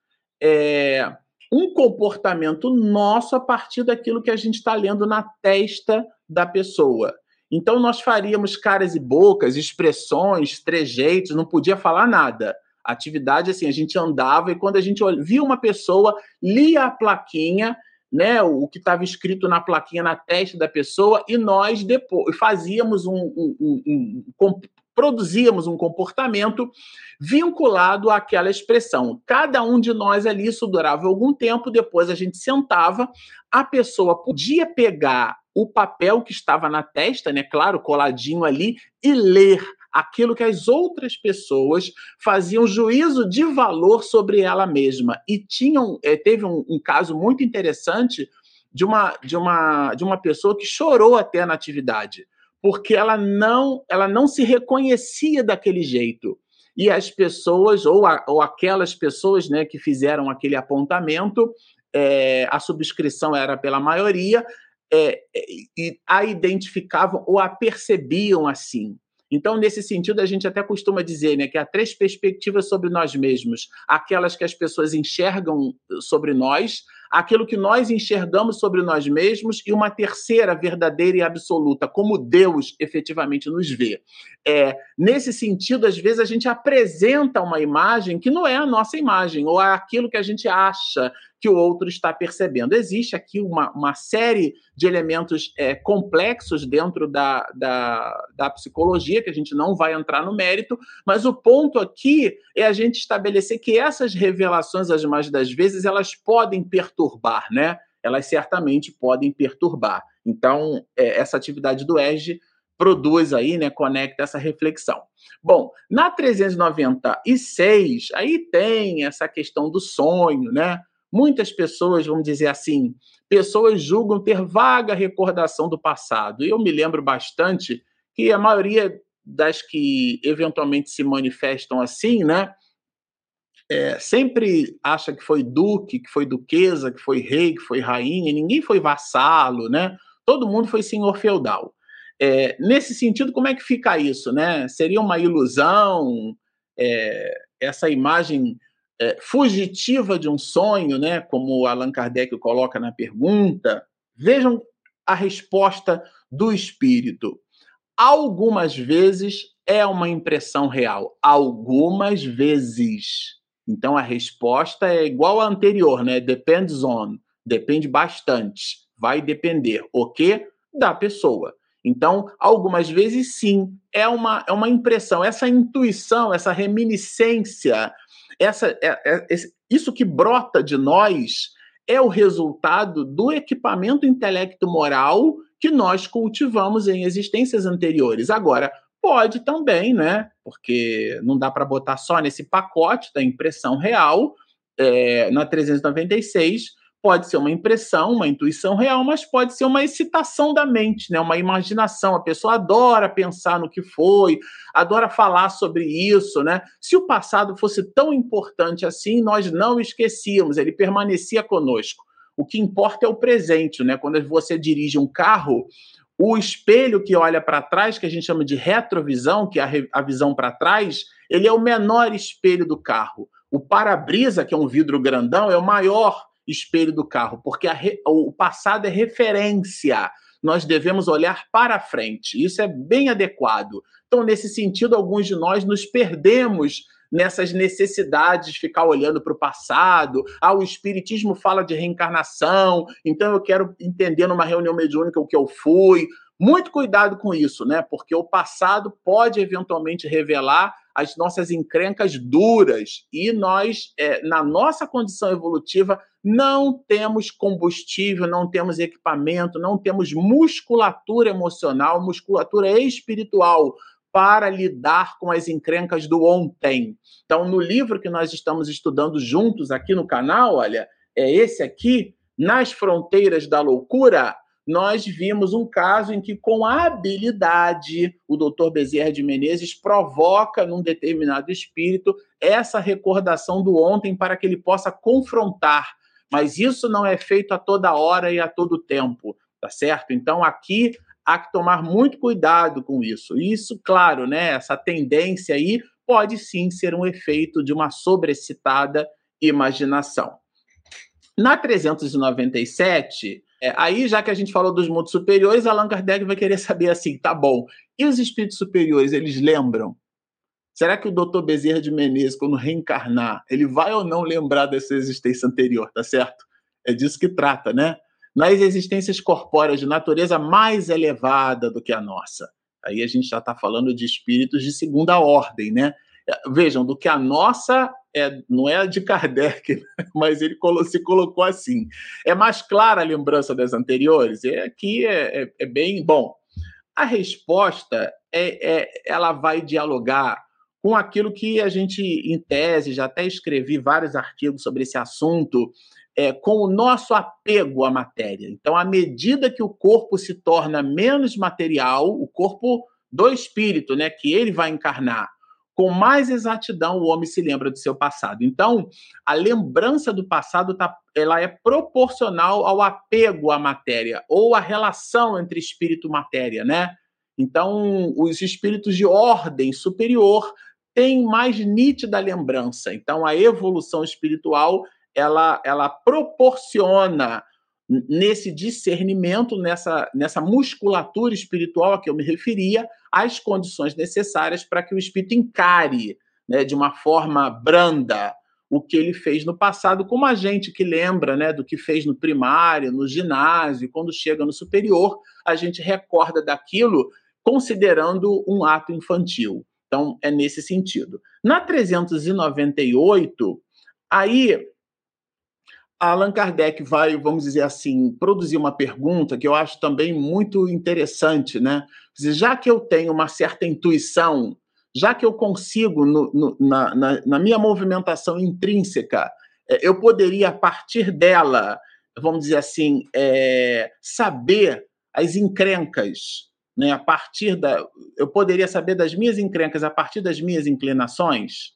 é, um comportamento nosso a partir daquilo que a gente está lendo na testa da pessoa. Então, nós faríamos caras e bocas, expressões, trejeitos, não podia falar nada. Atividade, assim, a gente andava e quando a gente via uma pessoa, lia a plaquinha né, o que estava escrito na plaquinha na testa da pessoa e nós depois fazíamos um, um, um, um produzíamos um comportamento vinculado àquela expressão. Cada um de nós ali, isso durava algum tempo, depois a gente sentava, a pessoa podia pegar o papel que estava na testa, né, claro, coladinho ali, e ler aquilo que as outras pessoas faziam juízo de valor sobre ela mesma. E tinham, é, teve um, um caso muito interessante de uma, de, uma, de uma pessoa que chorou até na atividade, porque ela não, ela não se reconhecia daquele jeito. E as pessoas, ou, a, ou aquelas pessoas né, que fizeram aquele apontamento, é, a subscrição era pela maioria, é, e a identificavam ou a percebiam assim. Então, nesse sentido, a gente até costuma dizer né, que há três perspectivas sobre nós mesmos: aquelas que as pessoas enxergam sobre nós, aquilo que nós enxergamos sobre nós mesmos, e uma terceira verdadeira e absoluta, como Deus efetivamente nos vê. É, nesse sentido, às vezes a gente apresenta uma imagem que não é a nossa imagem, ou é aquilo que a gente acha que o outro está percebendo. Existe aqui uma, uma série de elementos é, complexos dentro da, da, da psicologia, que a gente não vai entrar no mérito, mas o ponto aqui é a gente estabelecer que essas revelações, as mais das vezes, elas podem perturbar, né? Elas certamente podem perturbar. Então, é, essa atividade do ERG produz aí, né, conecta essa reflexão. Bom, na 396, aí tem essa questão do sonho, né? Muitas pessoas, vamos dizer assim, pessoas julgam ter vaga recordação do passado. Eu me lembro bastante que a maioria das que eventualmente se manifestam assim, né? É, sempre acha que foi duque, que foi duquesa, que foi rei, que foi rainha, ninguém foi vassalo, né? Todo mundo foi senhor feudal. É, nesse sentido, como é que fica isso, né? Seria uma ilusão é, essa imagem é, fugitiva de um sonho, né, como Allan Kardec coloca na pergunta, vejam a resposta do espírito. Algumas vezes é uma impressão real, algumas vezes. Então a resposta é igual à anterior, né? Depends on, depende bastante, vai depender o que da pessoa. Então, algumas vezes sim, é uma, é uma impressão, essa intuição, essa reminiscência essa, é, é, isso que brota de nós é o resultado do equipamento intelecto-moral que nós cultivamos em existências anteriores. Agora, pode também, né? Porque não dá para botar só nesse pacote da impressão real, é, na 396, Pode ser uma impressão, uma intuição real, mas pode ser uma excitação da mente, né? uma imaginação. A pessoa adora pensar no que foi, adora falar sobre isso. Né? Se o passado fosse tão importante assim, nós não esquecíamos, ele permanecia conosco. O que importa é o presente. Né? Quando você dirige um carro, o espelho que olha para trás, que a gente chama de retrovisão, que é a, a visão para trás, ele é o menor espelho do carro. O para-brisa, que é um vidro grandão, é o maior espelho do carro, porque re... o passado é referência. Nós devemos olhar para frente. Isso é bem adequado. Então, nesse sentido, alguns de nós nos perdemos nessas necessidades de ficar olhando para o passado. Ah, o Espiritismo fala de reencarnação, então eu quero entender numa reunião mediúnica o que eu fui. Muito cuidado com isso, né? Porque o passado pode eventualmente revelar as nossas encrencas duras e nós, é, na nossa condição evolutiva, não temos combustível, não temos equipamento, não temos musculatura emocional, musculatura espiritual para lidar com as encrencas do ontem. Então, no livro que nós estamos estudando juntos aqui no canal, olha, é esse aqui, Nas Fronteiras da Loucura, nós vimos um caso em que, com habilidade, o doutor Bezerra de Menezes provoca num determinado espírito essa recordação do ontem para que ele possa confrontar. Mas isso não é feito a toda hora e a todo tempo, tá certo? Então aqui há que tomar muito cuidado com isso. Isso, claro, né? Essa tendência aí pode sim ser um efeito de uma sobrecitada imaginação. Na 397, é, aí, já que a gente falou dos mundos superiores, Allan Kardec vai querer saber assim, tá bom, e os espíritos superiores, eles lembram? Será que o doutor Bezerra de Menezes, quando reencarnar, ele vai ou não lembrar dessa existência anterior, tá certo? É disso que trata, né? Nas existências corpóreas de natureza mais elevada do que a nossa. Aí a gente já está falando de espíritos de segunda ordem, né? Vejam, do que a nossa é, não é a de Kardec, <laughs> né? mas ele se colocou assim. É mais clara a lembrança das anteriores? É, aqui é, é, é bem bom. A resposta é, é, ela vai dialogar com aquilo que a gente, em tese, já até escrevi vários artigos sobre esse assunto, é, com o nosso apego à matéria. Então, à medida que o corpo se torna menos material, o corpo do espírito, né, que ele vai encarnar, com mais exatidão o homem se lembra do seu passado. Então, a lembrança do passado tá, ela é proporcional ao apego à matéria ou à relação entre espírito e matéria, né? Então, os espíritos de ordem superior têm mais nítida lembrança. Então, a evolução espiritual ela, ela proporciona nesse discernimento, nessa, nessa musculatura espiritual a que eu me referia, as condições necessárias para que o espírito encare né, de uma forma branda o que ele fez no passado, como a gente que lembra né, do que fez no primário, no ginásio, quando chega no superior, a gente recorda daquilo considerando um ato infantil. Então, é nesse sentido. Na 398, aí Allan Kardec vai, vamos dizer assim, produzir uma pergunta que eu acho também muito interessante, né? Já que eu tenho uma certa intuição, já que eu consigo, no, no, na, na, na, minha movimentação intrínseca, é, eu poderia, a partir dela, vamos dizer assim, é, saber as encrencas, né? A partir da. Eu poderia saber das minhas encrencas a partir das minhas inclinações?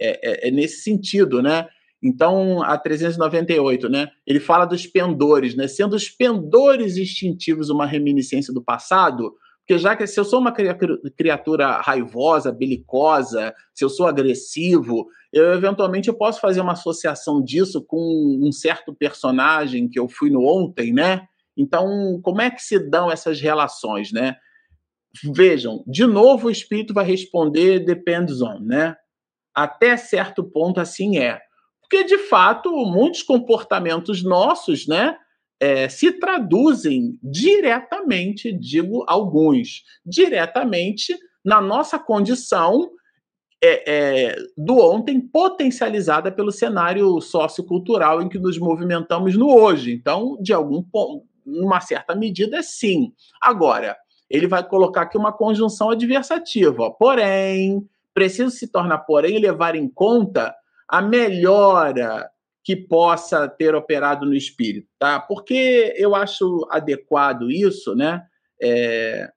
É, é, é nesse sentido, né? Então, a 398, né? Ele fala dos pendores, né? Sendo os pendores instintivos uma reminiscência do passado, porque já que se eu sou uma criatura raivosa, belicosa, se eu sou agressivo, eu eventualmente eu posso fazer uma associação disso com um certo personagem que eu fui no ontem, né? Então, como é que se dão essas relações, né? Vejam, de novo o espírito vai responder depends on, né? Até certo ponto assim é. Porque, de fato, muitos comportamentos nossos, né, é, se traduzem diretamente, digo alguns, diretamente na nossa condição é, é, do ontem potencializada pelo cenário sociocultural em que nos movimentamos no hoje. Então, de algum ponto, numa certa medida, sim. Agora, ele vai colocar aqui uma conjunção adversativa. Porém, preciso se tornar, porém, levar em conta a melhora que possa ter operado no espírito, tá? Porque eu acho adequado isso, né? É,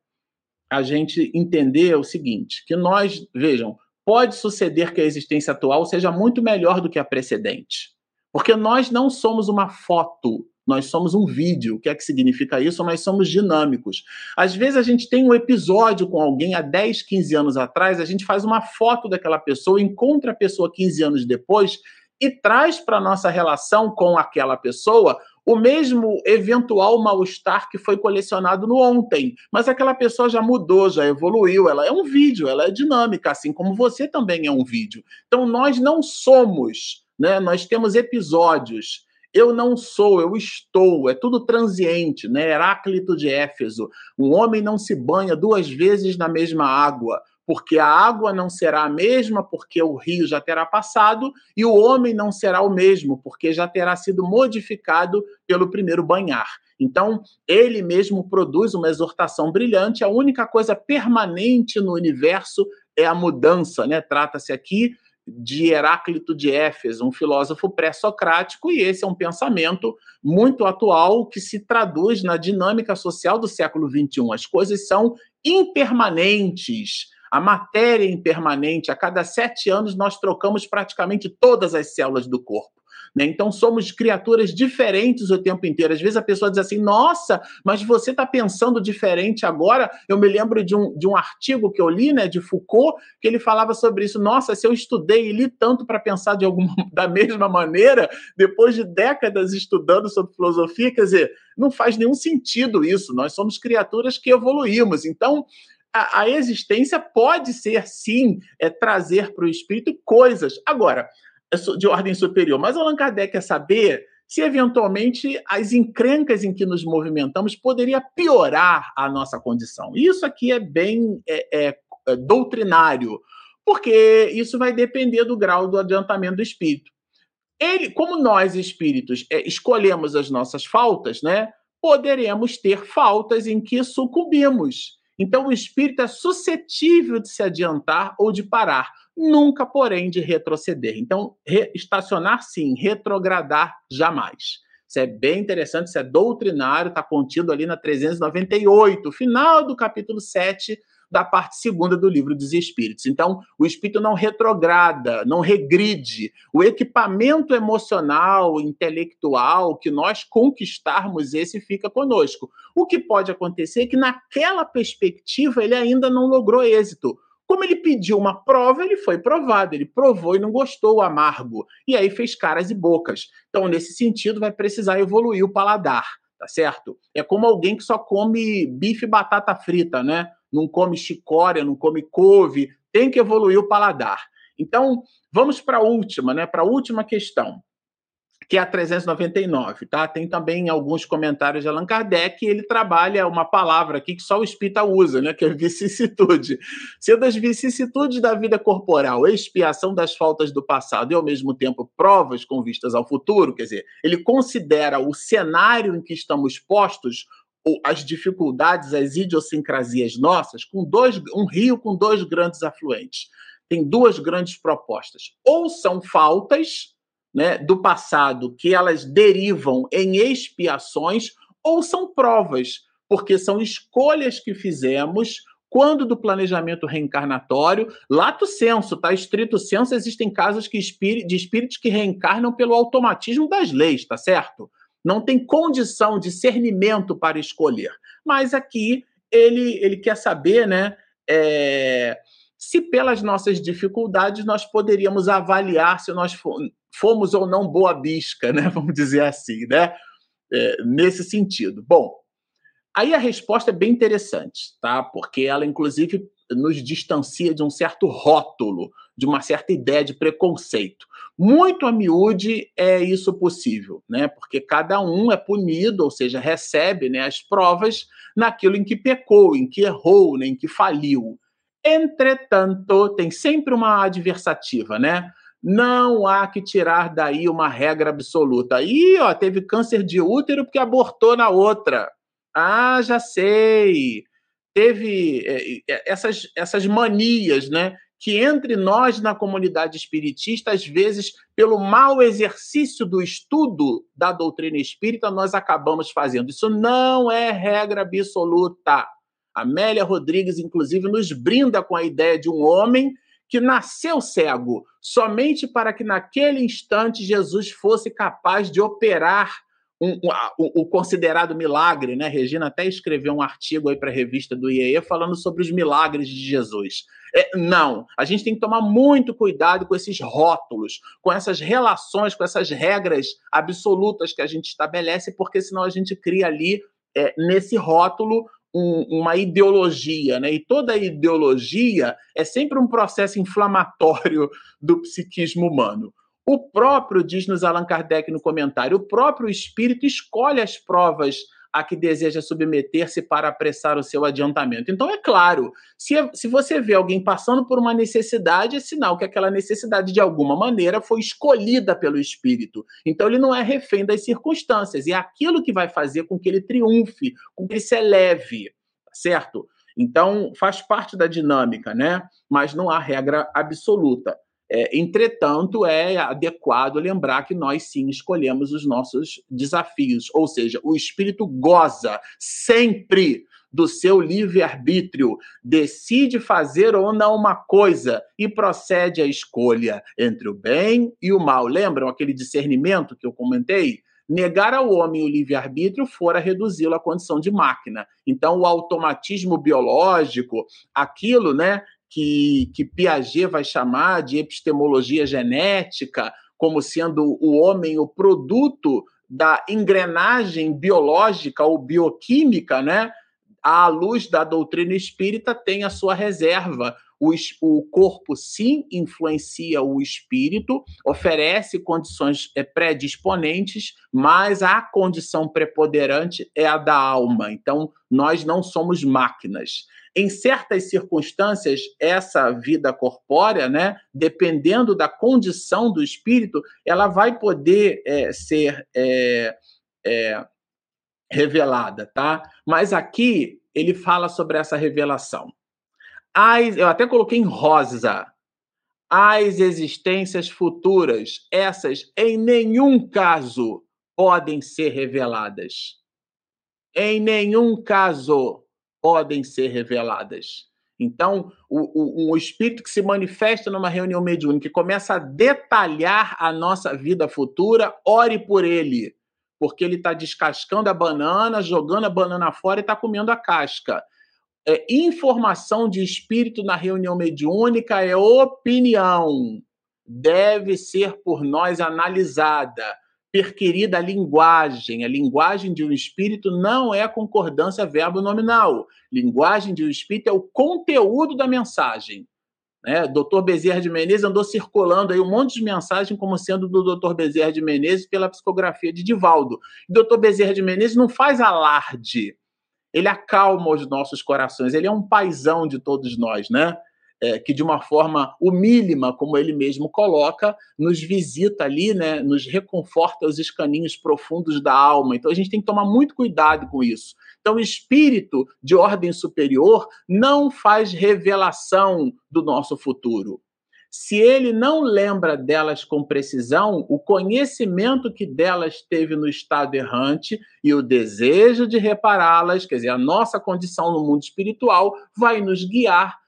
a gente entender o seguinte, que nós, vejam, pode suceder que a existência atual seja muito melhor do que a precedente, porque nós não somos uma foto nós somos um vídeo. O que é que significa isso? Nós somos dinâmicos. Às vezes a gente tem um episódio com alguém há 10, 15 anos atrás, a gente faz uma foto daquela pessoa, encontra a pessoa 15 anos depois e traz para a nossa relação com aquela pessoa o mesmo eventual mal-estar que foi colecionado no ontem. Mas aquela pessoa já mudou, já evoluiu, ela é um vídeo, ela é dinâmica, assim como você também é um vídeo. Então nós não somos, né? Nós temos episódios. Eu não sou, eu estou, é tudo transiente, né? Heráclito de Éfeso. Um homem não se banha duas vezes na mesma água, porque a água não será a mesma, porque o rio já terá passado, e o homem não será o mesmo, porque já terá sido modificado pelo primeiro banhar. Então, ele mesmo produz uma exortação brilhante. A única coisa permanente no universo é a mudança, né? Trata-se aqui de Heráclito de Éfeso, um filósofo pré-socrático, e esse é um pensamento muito atual que se traduz na dinâmica social do século XXI. As coisas são impermanentes, a matéria é impermanente. A cada sete anos, nós trocamos praticamente todas as células do corpo. Né? Então somos criaturas diferentes o tempo inteiro. Às vezes a pessoa diz assim: nossa, mas você está pensando diferente agora. Eu me lembro de um, de um artigo que eu li, né, de Foucault, que ele falava sobre isso. Nossa, se eu estudei e li tanto para pensar de alguma <laughs> da mesma maneira, depois de décadas estudando sobre filosofia, quer dizer, não faz nenhum sentido isso. Nós somos criaturas que evoluímos. Então, a, a, existência pode ser, sim, é, trazer para o espírito coisas. Agora, de ordem superior. Mas Allan Kardec quer saber se eventualmente as encrencas em que nos movimentamos poderia piorar a nossa condição. Isso aqui é bem é, é, é, doutrinário, porque isso vai depender do grau do adiantamento do espírito. Ele, como nós espíritos é, escolhemos as nossas faltas, né, poderemos ter faltas em que sucumbimos. Então, o espírito é suscetível de se adiantar ou de parar, nunca, porém, de retroceder. Então, re estacionar sim, retrogradar jamais. Isso é bem interessante, isso é doutrinário, está contido ali na 398, final do capítulo 7 da parte segunda do livro dos Espíritos. Então, o espírito não retrograda, não regride. O equipamento emocional, intelectual que nós conquistarmos, esse fica conosco. O que pode acontecer é que naquela perspectiva ele ainda não logrou êxito Como ele pediu uma prova, ele foi provado, ele provou e não gostou o amargo, e aí fez caras e bocas. Então, nesse sentido, vai precisar evoluir o paladar, tá certo? É como alguém que só come bife e batata frita, né? Não come chicória, não come couve, tem que evoluir o paladar. Então, vamos para a última, né? Para a última questão que é a 399, tá? Tem também alguns comentários de Allan Kardec, ele trabalha uma palavra aqui que só o espírita usa, né? Que é vicissitude. Sendo as vicissitudes da vida corporal, expiação das faltas do passado e, ao mesmo tempo, provas com vistas ao futuro, quer dizer, ele considera o cenário em que estamos postos as dificuldades, as idiosincrasias nossas, com dois, um rio com dois grandes afluentes. Tem duas grandes propostas. Ou são faltas, né, do passado que elas derivam em expiações ou são provas, porque são escolhas que fizemos quando do planejamento reencarnatório, lato senso, tá? Estrito senso, existem casos que de espíritos que reencarnam pelo automatismo das leis, tá certo? Não tem condição, discernimento para escolher. Mas aqui ele, ele quer saber, né? É, se pelas nossas dificuldades nós poderíamos avaliar se nós fomos ou não boa bisca, né? <laughs> Vamos dizer assim, né? É, nesse sentido. Bom, aí a resposta é bem interessante, tá? Porque ela, inclusive, nos distancia de um certo rótulo, de uma certa ideia de preconceito. Muito a miúde é isso possível, né? Porque cada um é punido, ou seja, recebe né, as provas naquilo em que pecou, em que errou, né, em que faliu. Entretanto, tem sempre uma adversativa, né? Não há que tirar daí uma regra absoluta. Aí, ó, teve câncer de útero porque abortou na outra. Ah, já sei. Teve é, é, essas, essas manias, né? Que entre nós na comunidade espiritista, às vezes, pelo mau exercício do estudo da doutrina espírita, nós acabamos fazendo. Isso não é regra absoluta. Amélia Rodrigues, inclusive, nos brinda com a ideia de um homem que nasceu cego, somente para que naquele instante Jesus fosse capaz de operar um, o, o, considerado milagre, né? Regina até escreveu um artigo aí para a revista do IEE falando sobre os milagres de Jesus. É, não, a gente tem que tomar muito cuidado com esses rótulos, com essas relações, com essas regras absolutas que a gente estabelece, porque senão a gente cria ali, é, nesse rótulo, um, uma ideologia, né? E toda ideologia é sempre um processo inflamatório do psiquismo humano. O próprio, diz-nos Allan Kardec no comentário, o próprio espírito escolhe as provas a que deseja submeter-se para apressar o seu adiantamento. Então, é claro, se, se você vê alguém passando por uma necessidade, é sinal que aquela necessidade, de alguma maneira, foi escolhida pelo espírito. Então, ele não é refém das circunstâncias, e é aquilo que vai fazer com que ele triunfe, com que ele se eleve, tá certo? Então, faz parte da dinâmica, né? Mas não há regra absoluta. É, entretanto, é adequado lembrar que nós sim escolhemos os nossos desafios, ou seja, o espírito goza sempre do seu livre-arbítrio, decide fazer ou não uma coisa e procede à escolha entre o bem e o mal. Lembram aquele discernimento que eu comentei? Negar ao homem o livre-arbítrio fora reduzi-lo à condição de máquina. Então, o automatismo biológico, aquilo né, que, que Piaget vai chamar de epistemologia genética, como sendo o homem o produto da engrenagem biológica ou bioquímica, né? À luz da doutrina espírita, tem a sua reserva. O, o corpo sim influencia o espírito, oferece condições é, predisponentes, mas a condição preponderante é a da alma. Então, nós não somos máquinas. Em certas circunstâncias, essa vida corpórea, né, dependendo da condição do espírito, ela vai poder é, ser é, é, revelada, tá? Mas aqui ele fala sobre essa revelação. As, eu até coloquei em rosa. As existências futuras, essas em nenhum caso podem ser reveladas. Em nenhum caso podem ser reveladas. Então, o, o, espírito que se manifesta numa reunião mediúnica e começa a detalhar a nossa vida futura, ore por ele, porque ele está descascando a banana, jogando a banana fora e está comendo a casca. é, informação de espírito na reunião mediúnica é opinião. Deve ser por nós analisada, perquirida a linguagem. A linguagem de um espírito não é concordância verbo nominal. Linguagem de um espírito é o conteúdo da mensagem. Né? Doutor Bezerra de Menezes andou circulando aí um monte de mensagem como sendo do doutor Bezerra de Menezes pela psicografia de Divaldo. O doutor Bezerra de Menezes não faz alarde, ele acalma os nossos corações, ele é um paisão de todos nós, né? É, que de uma forma humílima, como ele mesmo coloca, nos visita ali, né, nos reconforta os escaninhos profundos da alma. Então a gente tem que tomar muito cuidado com isso. Então, o espírito de ordem superior não faz revelação do nosso futuro. Se ele não lembra delas com precisão, o conhecimento que delas teve no estado errante e o desejo de repará-las, quer dizer, a nossa condição no mundo espiritual, vai nos guiar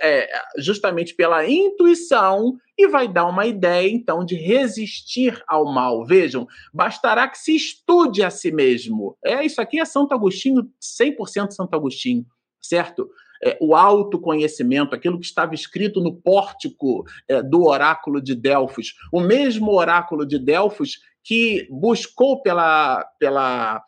é, justamente pela intuição e vai dar uma ideia, então, de resistir ao mal. Vejam, bastará que se estude a si mesmo. É Isso aqui é Santo Agostinho, 100% Santo Agostinho, certo? É, o autoconhecimento, aquilo que estava escrito no pórtico é, do oráculo de Delfos. O mesmo oráculo de Delfos que buscou pela, pela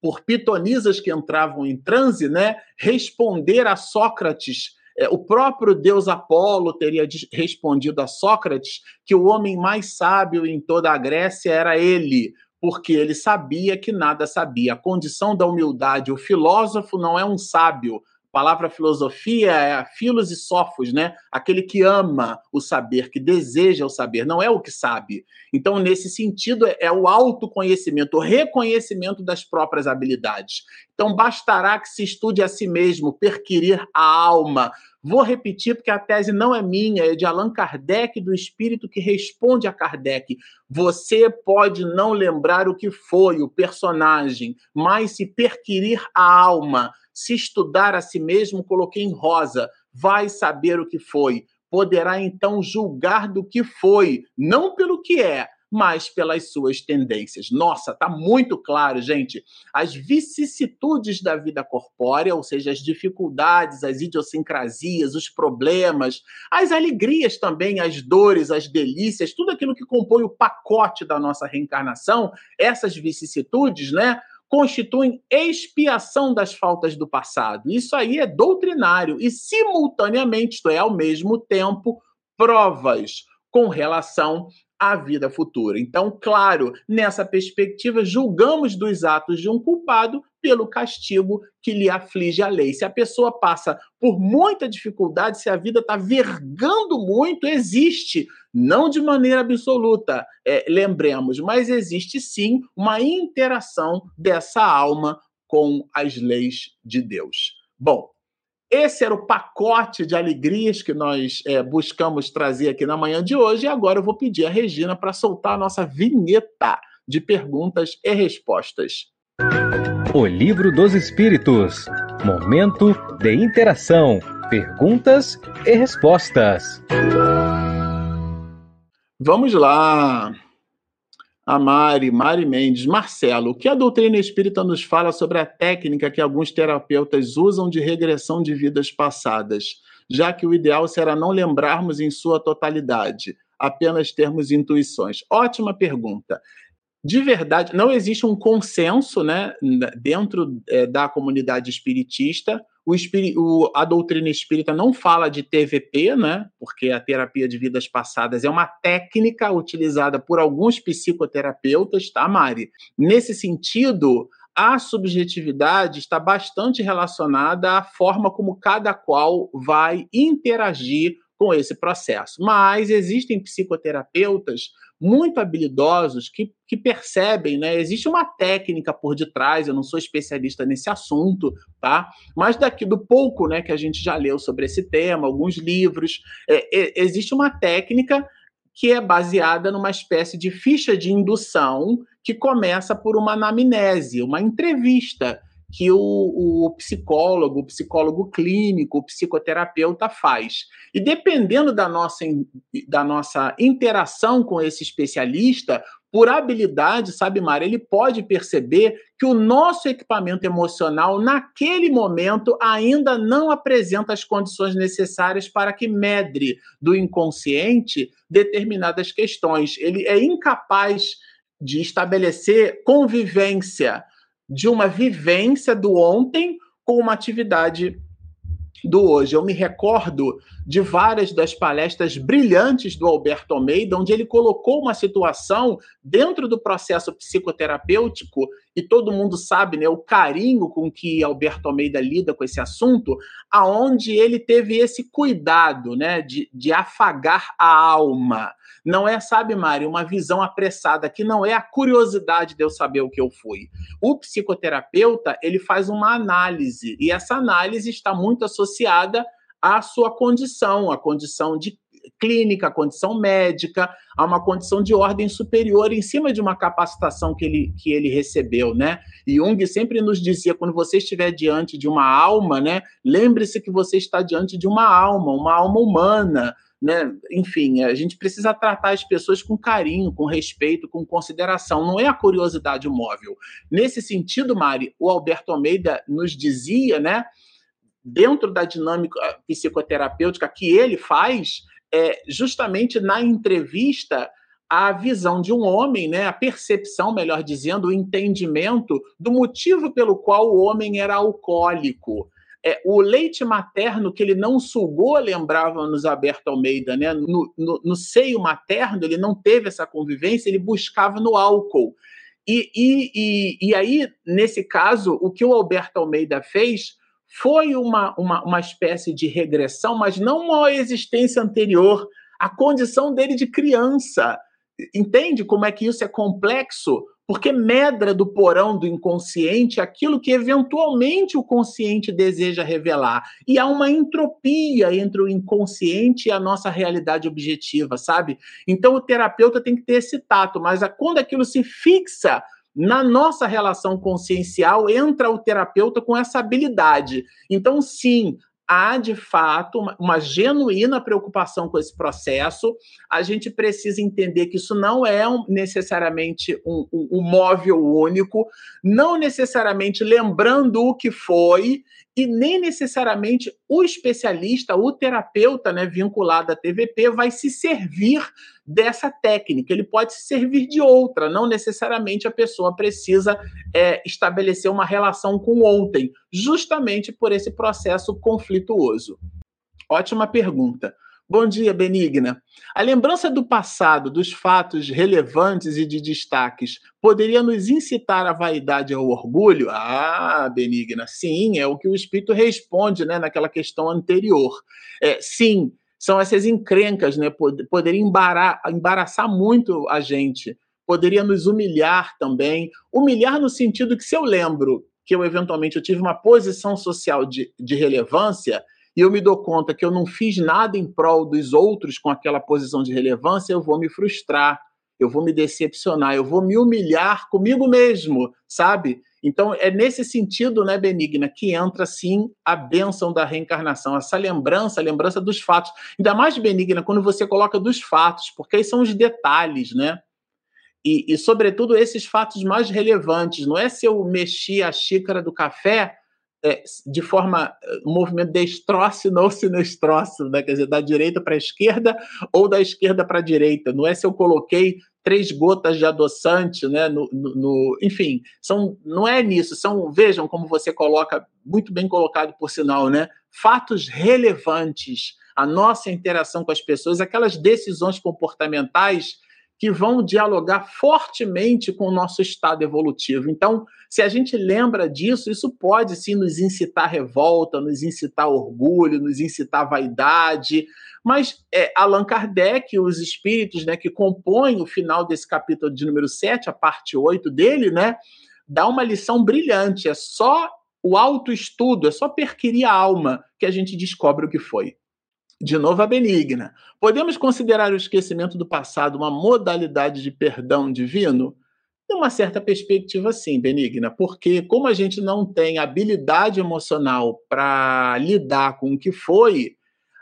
por pitonisas que entravam em transe, né, responder a Sócrates. É, o próprio deus Apolo teria respondido a Sócrates que o homem mais sábio em toda a Grécia era ele, porque ele sabia que nada sabia. A condição da humildade, o filósofo não é um sábio, palavra filosofia é filos e sofos, né? Aquele que ama o saber, que deseja o saber, não é o que sabe. Então, nesse sentido, é, é o autoconhecimento, o reconhecimento das próprias habilidades. Então, bastará que se estude a si mesmo, perquirir a alma. Vou repetir porque a tese não é minha, é de Allan Kardec, do espírito que responde a Kardec. Você pode não lembrar o que foi o personagem, mas se perquirir a alma, se estudar a si mesmo, coloquei em rosa, vai saber o que foi, poderá então julgar do que foi, não pelo que é, mas pelas suas tendências. Nossa, tá muito claro, gente. As vicissitudes da vida corpórea, ou seja, as dificuldades, as idiosincrasias, os problemas, as alegrias também, as dores, as delícias, tudo aquilo que compõe o pacote da nossa reencarnação, essas vicissitudes, né? constituem expiação das faltas do passado. Isso aí é doutrinário e, simultaneamente, isto é, ao mesmo tempo, provas com relação à vida futura. Então, claro, nessa perspectiva, julgamos dos atos de um culpado pelo castigo que lhe aflige a lei. Se a pessoa passa por muita dificuldade, se a vida está vergando muito, existe, não de maneira absoluta, é, lembremos, mas existe sim uma interação dessa alma com as leis de Deus. Bom, esse era o pacote de alegrias que nós é, buscamos trazer aqui na manhã de hoje. E agora eu vou pedir a Regina para soltar a nossa vinheta de perguntas e respostas. O Livro dos Espíritos Momento de interação, perguntas e respostas. Vamos lá a Mari, Mari Mendes, Marcelo, o que a doutrina espírita nos fala sobre a técnica que alguns terapeutas usam de regressão de vidas passadas, já que o ideal será não lembrarmos em sua totalidade, apenas termos intuições? Ótima pergunta. De verdade, não existe um consenso né, dentro é, da comunidade espiritista o, o, a doutrina espírita não fala de TVP, né? Porque a terapia de vidas passadas é uma técnica utilizada por alguns psicoterapeutas, tá, Mari? Nesse sentido, a subjetividade está bastante relacionada à forma como cada qual vai interagir com esse processo. Mas existem psicoterapeutas muito habilidosos que, que percebem, né? Existe uma técnica por detrás, eu não sou especialista nesse assunto, tá? Mas daqui do pouco, né, que a gente já leu sobre esse tema, alguns livros, é, é, existe uma técnica que é baseada numa espécie de ficha de indução que começa por uma anamnese, uma entrevista que o, o, psicólogo, o psicólogo clínico, o psicoterapeuta faz. E dependendo da nossa, da nossa interação com esse especialista, por habilidade, sabe, Mara, ele pode perceber que o nosso equipamento emocional, naquele momento, ainda não apresenta as condições necessárias para que medre do inconsciente determinadas questões. Ele é incapaz de estabelecer convivência de uma vivência do ontem com uma atividade do hoje. Eu me recordo de várias das palestras brilhantes do Alberto Almeida, onde ele colocou uma situação dentro do processo psicoterapêutico, e todo mundo sabe né, o carinho com que Alberto Almeida lida com esse assunto, aonde ele teve esse cuidado né, de, de afagar a alma. Não é, sabe, Mari, uma visão apressada, que não é a curiosidade de eu saber o que eu fui. O psicoterapeuta, ele faz uma análise, e essa análise está muito associada à sua condição, a condição de clínica, a condição médica, a uma condição de ordem superior em cima de uma capacitação que ele, que ele recebeu, né? Jung sempre nos dizia, quando você estiver diante de uma alma, né, lembre-se que você está diante de uma alma, uma alma humana, né? Enfim, a gente precisa tratar as pessoas com carinho, com respeito, com consideração. Não é a curiosidade móvel. Nesse sentido, Mari, o Alberto Almeida nos dizia, né? Dentro da dinâmica psicoterapêutica que ele faz, é justamente na entrevista a visão de um homem, né, a percepção, melhor dizendo, o entendimento do motivo pelo qual o homem era alcoólico. É, o leite materno que ele não sugou, lembrava-nos Alberto Almeida, né? No, no, no, seio materno, ele não teve essa convivência, ele buscava no álcool. E, e, e, e aí, nesse caso, o que o Alberto Almeida fez foi uma, uma, uma espécie de regressão, mas não uma existência anterior, a condição dele de criança. Entende como é que isso é complexo? porque medra do porão do inconsciente aquilo que eventualmente o consciente deseja revelar. E há uma entropia entre o inconsciente e a nossa realidade objetiva, sabe? Então o terapeuta tem que ter esse tato, mas quando aquilo se fixa na nossa relação consciencial, entra o terapeuta com essa habilidade. Então, sim, há de fato uma, uma, genuína preocupação com esse processo. A gente precisa entender que isso não é um, necessariamente um, um, um, móvel único, não necessariamente lembrando o que foi, e nem necessariamente o especialista, o terapeuta né, vinculado à TVP, vai se servir dessa técnica. Ele pode se servir de outra, não necessariamente a pessoa precisa é, estabelecer uma relação com ontem, justamente por esse processo conflituoso. Ótima pergunta. Bom dia, Benigna. A lembrança do passado, dos fatos relevantes e de destaques, poderia nos incitar à vaidade e ao orgulho? Ah, Benigna, sim, é o que o espírito responde né, naquela questão anterior. É, sim, são essas encrencas, né? Poderia embaraçar, embaraçar muito a gente, poderia nos humilhar também. Humilhar no sentido que, se eu lembro que eu eventualmente eu tive uma posição social de, de relevância e eu me dou conta que eu não fiz nada em prol dos outros com aquela posição de relevância, eu vou me frustrar, eu vou me decepcionar, eu vou me humilhar comigo mesmo, sabe? Então, é nesse sentido, né, Benigna, que entra, sim, a bênção da reencarnação, essa lembrança, a lembrança dos fatos. Ainda mais, Benigna, quando você coloca dos fatos, porque aí são os detalhes, né? E, e, sobretudo, esses fatos mais relevantes. Não é se eu mexi a xícara do café é, de forma um movimento destroço ou sinestroço, né? quer dizer, da direita para a esquerda ou da esquerda para a direita. Não é se eu coloquei três gotas de adoçante, né? No, no, no, enfim, são, não é nisso. São, vejam como você coloca, muito bem colocado por sinal, né? Fatos relevantes, a nossa interação com as pessoas, aquelas decisões comportamentais que vão dialogar fortemente com o nosso estado evolutivo. Então, se a gente lembra disso, isso pode sim nos incitar revolta, nos incitar orgulho, nos incitar vaidade. Mas é, Allan Kardec, os espíritos né, que compõem o final desse capítulo de número 7, a parte 8 dele, né, dá uma lição brilhante. É só o autoestudo, é só perquirir a alma que a gente descobre o que foi. De novo, a benigna. Podemos considerar o esquecimento do passado uma modalidade de perdão divino? Tem uma certa perspectiva, sim, benigna, porque como a gente não tem habilidade emocional para lidar com o que foi,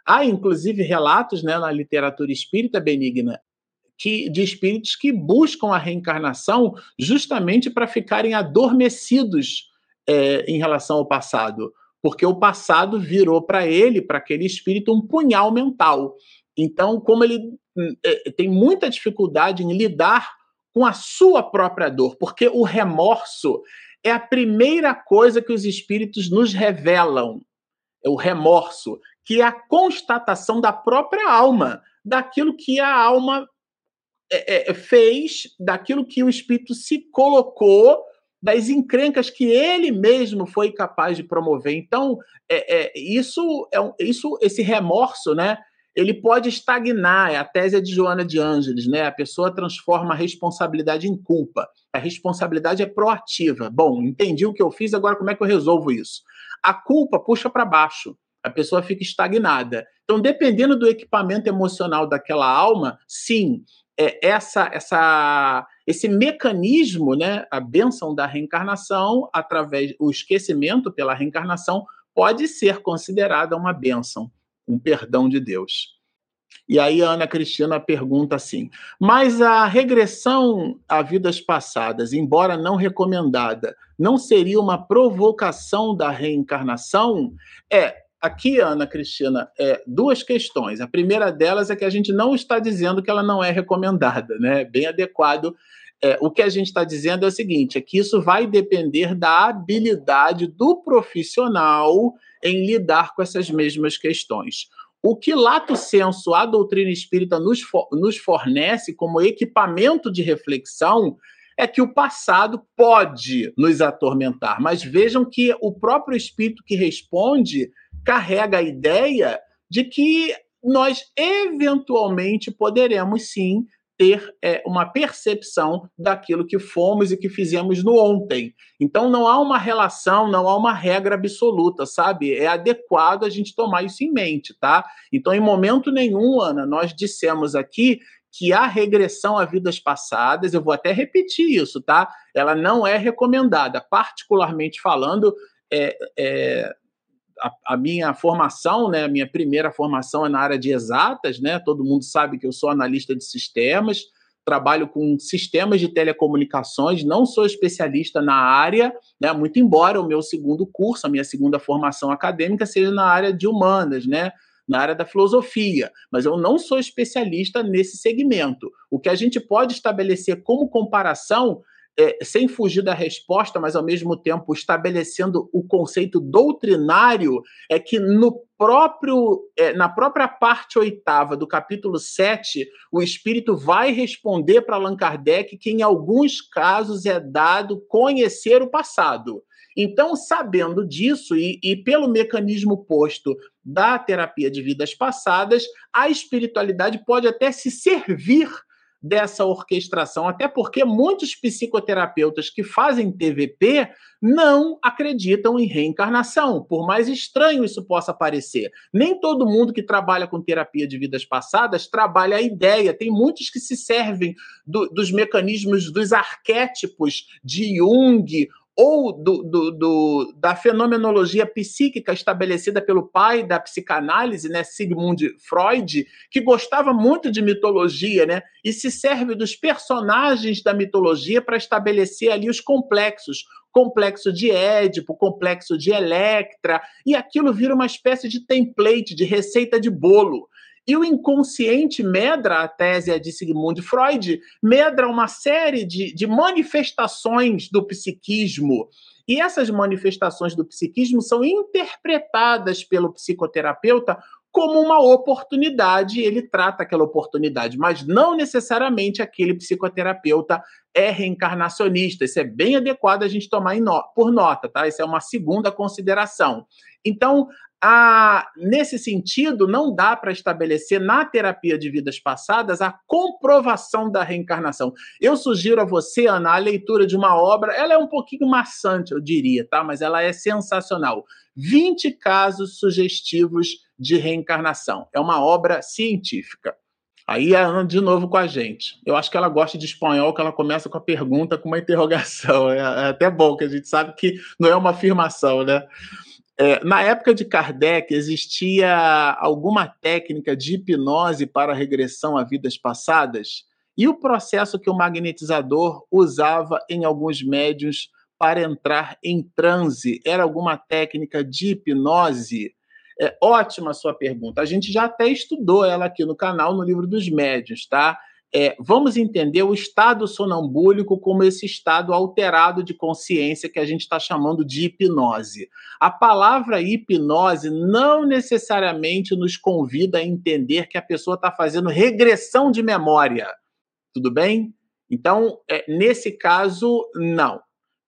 há inclusive relatos né, na literatura espírita benigna que, de espíritos que buscam a reencarnação justamente para ficarem adormecidos é, em relação ao passado, porque o passado virou para ele, para aquele espírito, um punhal mental. Então, como ele é, tem muita dificuldade em lidar com a sua própria dor, porque o remorso é a primeira coisa que os espíritos nos revelam. É o remorso, que é a constatação da própria alma, daquilo que a alma é, é, fez, daquilo que o espírito se colocou, das encrencas que ele mesmo foi capaz de promover. Então, é, é isso, é isso, esse remorso, né? ele pode estagnar, é a tese de Joana de Ângeles, né? A pessoa transforma a responsabilidade em culpa. A responsabilidade é proativa. Bom, entendi o que eu fiz, agora como é que eu resolvo isso? A culpa puxa para baixo. A pessoa fica estagnada. Então, dependendo do equipamento emocional daquela alma, sim, é essa essa esse mecanismo, né, a benção da reencarnação através o esquecimento pela reencarnação pode ser considerada uma benção um perdão de Deus. E aí a Ana Cristina pergunta assim: mas a regressão a vidas passadas, embora não recomendada, não seria uma provocação da reencarnação? É, aqui, Ana Cristina, é, duas questões. A primeira delas é que a gente não está dizendo que ela não é recomendada, né? Bem adequado. É, o que a gente está dizendo é o seguinte: é que isso vai depender da habilidade do profissional em lidar com essas mesmas questões. O que lato senso a doutrina espírita nos, for, nos fornece como equipamento de reflexão é que o passado pode nos atormentar, mas vejam que o próprio espírito que responde carrega a ideia de que nós eventualmente poderemos sim ter é, uma percepção daquilo que fomos e que fizemos no ontem. Então não há uma relação, não há uma regra absoluta, sabe? É adequado a gente tomar isso em mente, tá? Então, em momento nenhum, Ana, nós dissemos aqui que a regressão a vidas passadas, eu vou até repetir isso, tá? Ela não é recomendada, particularmente falando. É, é, a, a, minha formação, né, a minha primeira formação é na área de exatas, né? Todo mundo sabe que eu sou analista de sistemas, trabalho com sistemas de telecomunicações, não sou especialista na área, né? Muito embora o meu segundo curso, a minha segunda formação acadêmica seja na área de humanas, né? Na área da filosofia, mas eu não sou especialista nesse segmento. O que a gente pode estabelecer como comparação é, sem fugir da resposta, mas ao mesmo tempo estabelecendo o conceito doutrinário, é que no próprio, é, na própria parte oitava do capítulo 7, o Espírito vai responder para Allan Kardec que, em alguns casos, é dado conhecer o passado. Então, sabendo disso e, e, pelo mecanismo posto da terapia de vidas passadas, a espiritualidade pode até se servir dessa orquestração, até porque muitos psicoterapeutas que fazem TVP não acreditam em reencarnação, por mais estranho isso possa parecer. Nem todo mundo que trabalha com terapia de vidas passadas trabalha a ideia, tem muitos que se servem do, dos mecanismos, dos arquétipos de Jung ou do, do, do, da fenomenologia psíquica estabelecida pelo pai da psicanálise, né, Sigmund Freud, que gostava muito de mitologia, né, e se serve dos personagens da mitologia para estabelecer ali os complexos, complexo de Édipo, complexo de Electra, e aquilo vira uma espécie de template, de receita de bolo. E o inconsciente medra, a tese é de Sigmund Freud, medra uma série de, de manifestações do psiquismo. E essas manifestações do psiquismo são interpretadas pelo psicoterapeuta como uma oportunidade, ele trata aquela oportunidade, mas não necessariamente aquele psicoterapeuta é reencarnacionista. Isso é bem adequado a gente tomar no por nota, tá? Isso é uma segunda consideração. Então, a, nesse sentido, não dá para estabelecer na terapia de vidas passadas a comprovação da reencarnação. Eu sugiro a você, Ana, a leitura de uma obra, ela é um pouquinho maçante, eu diria, tá? Mas ela é sensacional. 20 casos sugestivos de reencarnação. É uma obra científica. Aí a Ana de novo com a gente. Eu acho que ela gosta de espanhol, que ela começa com a pergunta, com uma interrogação. É, é até bom, que a gente sabe que não é uma afirmação, né? É, na época de Kardec, existia alguma técnica de hipnose para regressão a vidas passadas? E o processo que o magnetizador usava em alguns médios para entrar em transe? Era alguma técnica de hipnose? É ótima sua pergunta. A gente já até estudou ela aqui no canal, no livro dos médios, tá? É, vamos entender o estado sonambúlico como esse estado alterado de consciência que a gente está chamando de hipnose. A palavra hipnose não necessariamente nos convida a entender que a pessoa está fazendo regressão de memória. Tudo bem? Então, é, nesse caso, não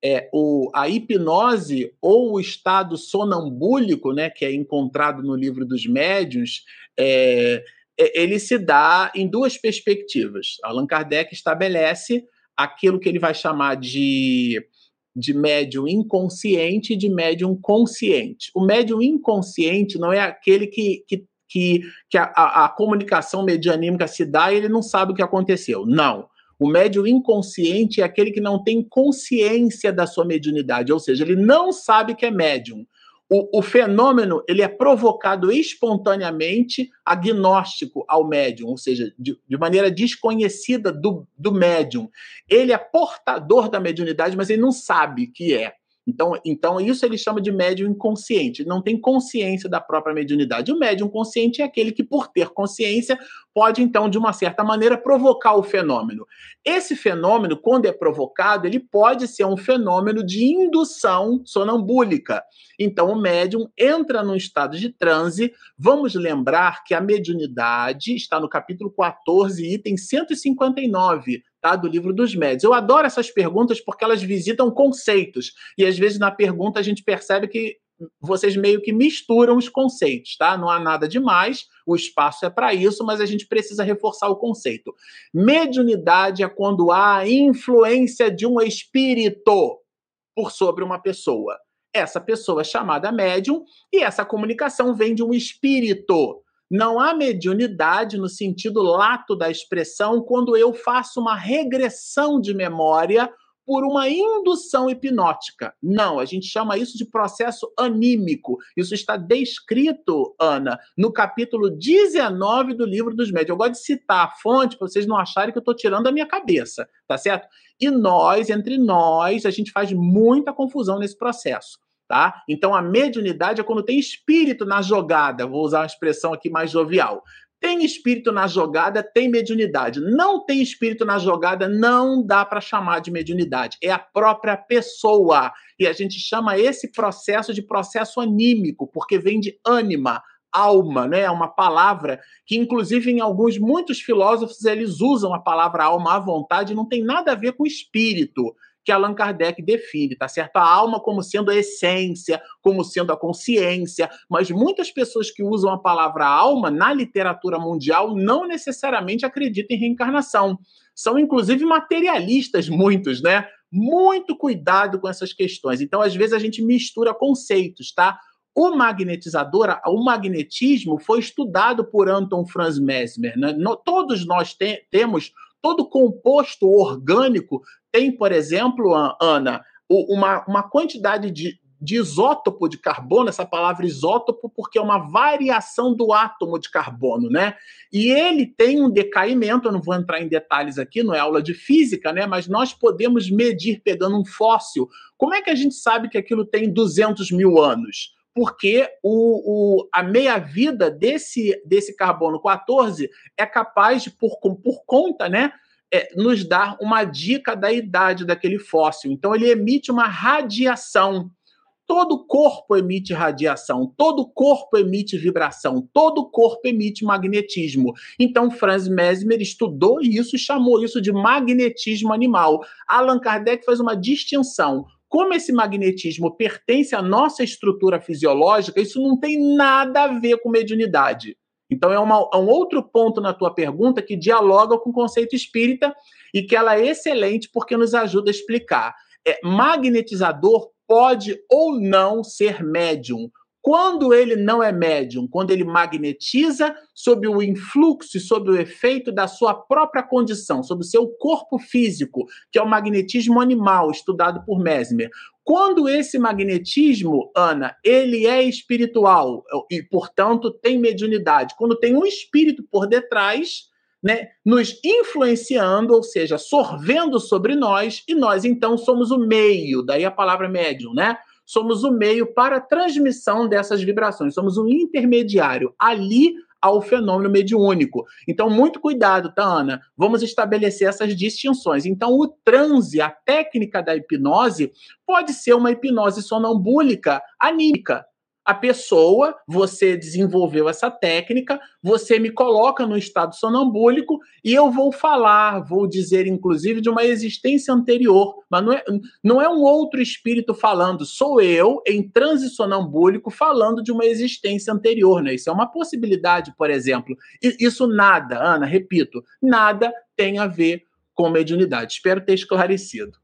é, o, a hipnose ou o estado sonambúlico, né, que é encontrado no livro dos médiuns, é, é, ele se dá em duas perspectivas. Allan Kardec estabelece aquilo que ele vai chamar de, de médium inconsciente e de médium consciente. O médium inconsciente não é aquele que, que, que, que a, a, a comunicação medianímica se dá e ele não sabe o que aconteceu. Não. O médium inconsciente é aquele que não tem consciência da sua mediunidade, ou seja, ele não sabe que é médium. O, o, fenômeno ele é provocado espontaneamente agnóstico ao médium, ou seja, de, de, maneira desconhecida do, do médium. Ele é portador da mediunidade, mas ele não sabe que é. Então, então, isso ele chama de médium inconsciente, não tem consciência da própria mediunidade. O médium consciente é aquele que, por ter consciência, pode, então, de uma certa maneira, provocar o fenômeno. Esse fenômeno, quando é provocado, ele pode ser um fenômeno de indução sonambúlica. Então, o médium entra num estado de transe. Vamos lembrar que a mediunidade está no capítulo 14, item 159 tá? do livro dos médios. Eu adoro essas perguntas porque elas visitam conceitos. E às vezes na pergunta a gente percebe que vocês meio que misturam os conceitos, tá? Não há nada demais, o espaço é para isso, mas a gente precisa reforçar o conceito. Mediunidade é quando há influência de um espírito por sobre uma pessoa. Essa pessoa é chamada médium e essa comunicação vem de um espírito. Não há mediunidade no sentido lato da expressão quando eu faço uma regressão de memória por uma indução hipnótica. Não, a gente chama isso de processo anímico. Isso está descrito, Ana, no capítulo 19 do livro dos médios. Eu gosto de citar a fonte para vocês não acharem que eu estou tirando da minha cabeça, tá certo? E nós, entre nós, a gente faz muita confusão nesse processo. Tá? Então a mediunidade é quando tem espírito na jogada, vou usar uma expressão aqui mais jovial. Tem espírito na jogada, tem mediunidade. Não tem espírito na jogada, não dá para chamar de mediunidade. É a própria pessoa. E a gente chama esse processo de processo anímico, porque vem de ânima, alma, né? É uma palavra que, inclusive, em alguns, muitos filósofos, eles usam a palavra alma à vontade, não tem nada a ver com espírito que Allan Kardec define, tá certo? A alma como sendo a essência, como sendo a consciência, mas muitas pessoas que usam a palavra alma na literatura mundial não necessariamente acreditam em reencarnação. São inclusive materialistas muitos, né? Muito cuidado com essas questões. Então, às vezes a gente mistura conceitos, tá? O magnetizador, o magnetismo foi estudado por Anton Franz Mesmer. Né? todos nós te, temos todo composto orgânico tem, por exemplo, Ana, uma, uma quantidade de, de isótopo de carbono, essa palavra isótopo, porque é uma variação do átomo de carbono, né? E ele tem um decaimento, eu não vou entrar em detalhes aqui, não é aula de física, né? Mas nós podemos medir pegando um fóssil. Como é que a gente sabe que aquilo tem 200 mil anos? Porque o, o, a meia-vida desse, desse carbono 14 é capaz de, por, por conta, né? É, nos dar uma dica da idade daquele fóssil. Então, ele emite uma radiação. Todo corpo emite radiação, todo corpo emite vibração, todo corpo emite magnetismo. Então, Franz Mesmer estudou isso e chamou isso de magnetismo animal. Allan Kardec faz uma distinção. Como esse magnetismo pertence à nossa estrutura fisiológica, isso não tem nada a ver com mediunidade. Então, é, uma, é um outro ponto na tua pergunta que dialoga com o conceito espírita e que ela é excelente porque nos ajuda a explicar. É, magnetizador pode ou não ser médium. Quando ele não é médium, quando ele magnetiza sob o influxo e sob o efeito da sua própria condição, sob o seu corpo físico, que é o magnetismo animal, estudado por Mesmer. Quando esse magnetismo, Ana, ele é espiritual e, portanto, tem mediunidade, quando tem um espírito por detrás, né, nos influenciando, ou seja, sorvendo sobre nós, e nós então somos o meio, daí a palavra médium, né? Somos o meio para a transmissão dessas vibrações, somos um intermediário. Ali ao fenômeno mediúnico. Então, muito cuidado, tá, Ana? Vamos estabelecer essas distinções. Então, o transe, a técnica da hipnose, pode ser uma hipnose sonambúlica anímica, a pessoa, você desenvolveu essa técnica, você me coloca no estado sonambúlico e eu vou falar, vou dizer inclusive de uma existência anterior, mas não é, não é um outro espírito falando, sou eu em transe sonambúlico falando de uma existência anterior, né? Isso é uma possibilidade, por exemplo. Isso nada, Ana, repito, nada tem a ver com mediunidade. Espero ter esclarecido.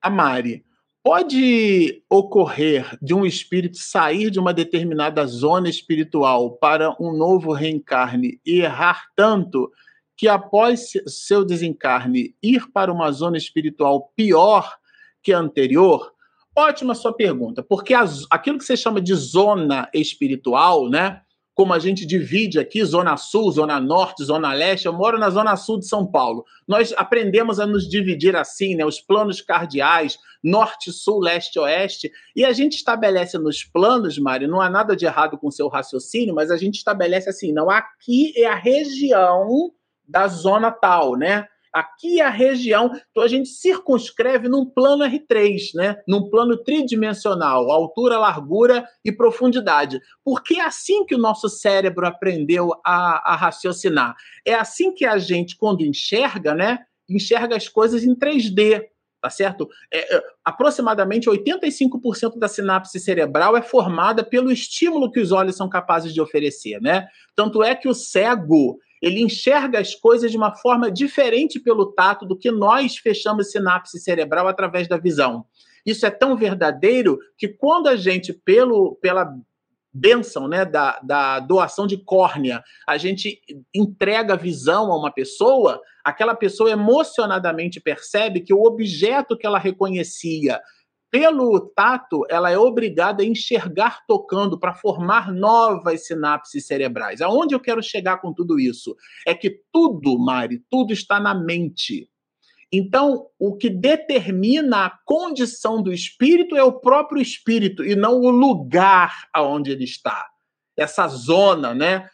A Mari, Pode ocorrer de um espírito sair de uma determinada zona espiritual para um novo reencarne e errar tanto que após seu desencarne ir para uma zona espiritual pior que a anterior? Ótima sua pergunta, porque aquilo que você chama de zona espiritual, né? Como a gente divide aqui, Zona Sul, Zona Norte, Zona Leste. Eu moro na Zona Sul de São Paulo. Nós aprendemos a nos dividir assim, né? Os planos cardeais, Norte, Sul, Leste, Oeste. E a gente estabelece nos planos, Mário, não há nada de errado com o seu raciocínio, mas a gente estabelece assim, não, aqui é a região da zona tal, né? Aqui é a região, então a gente circunscreve num plano R3, né? num plano tridimensional, altura, largura e profundidade. Porque é assim que o nosso cérebro aprendeu a, a raciocinar. É assim que a gente, quando enxerga, né, enxerga as coisas em 3D tá certo? É, é, aproximadamente 85% da sinapse cerebral é formada pelo estímulo que os olhos são capazes de oferecer, né? Tanto é que o cego, ele enxerga as coisas de uma forma diferente pelo tato do que nós fechamos sinapse cerebral através da visão. Isso é tão verdadeiro que quando a gente, pelo, pela benção né, da, da doação de córnea, a gente entrega visão a uma pessoa, aquela pessoa emocionadamente percebe que o objeto que ela reconhecia pelo tato, ela é obrigada a enxergar tocando para formar novas sinapses cerebrais. Aonde eu quero chegar com tudo isso? É que tudo, Mari, tudo está na mente. Então, o que determina a condição do espírito é o próprio espírito e não o lugar aonde ele está. Essa zona, né?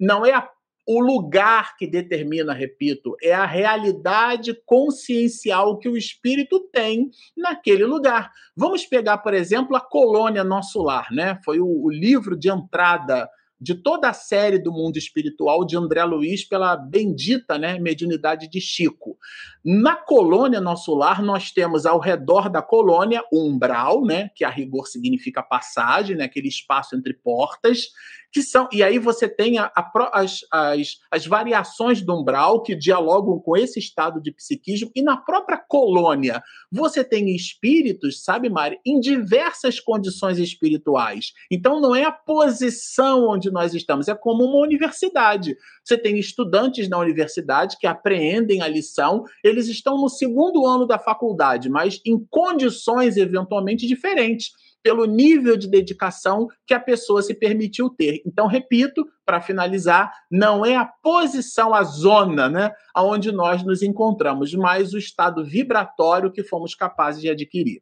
Não é a o lugar que determina, repito, é a realidade consciencial que o espírito tem naquele lugar. Vamos pegar, por exemplo, a colônia Nosso Lar, né? Foi o, o livro de entrada de toda a série do mundo espiritual de André Luiz pela bendita né, mediunidade de Chico. Na colônia Nosso Lar, nós temos ao redor da colônia o umbral, né, que a rigor significa passagem, né, aquele espaço entre portas, que são. E aí você tem a, a, as, as, as variações do umbral que dialogam com esse estado de psiquismo, e na própria colônia você tem espíritos, sabe, Mari, em diversas condições espirituais. Então não é a posição onde nós estamos, é como uma universidade. Você tem estudantes na universidade que apreendem a lição, eles estão no segundo ano da faculdade, mas em condições eventualmente diferentes pelo nível de dedicação que a pessoa se permitiu ter. Então, repito, para finalizar, não é a posição, a zona, né, aonde nós nos encontramos, mas o estado vibratório que fomos capazes de adquirir.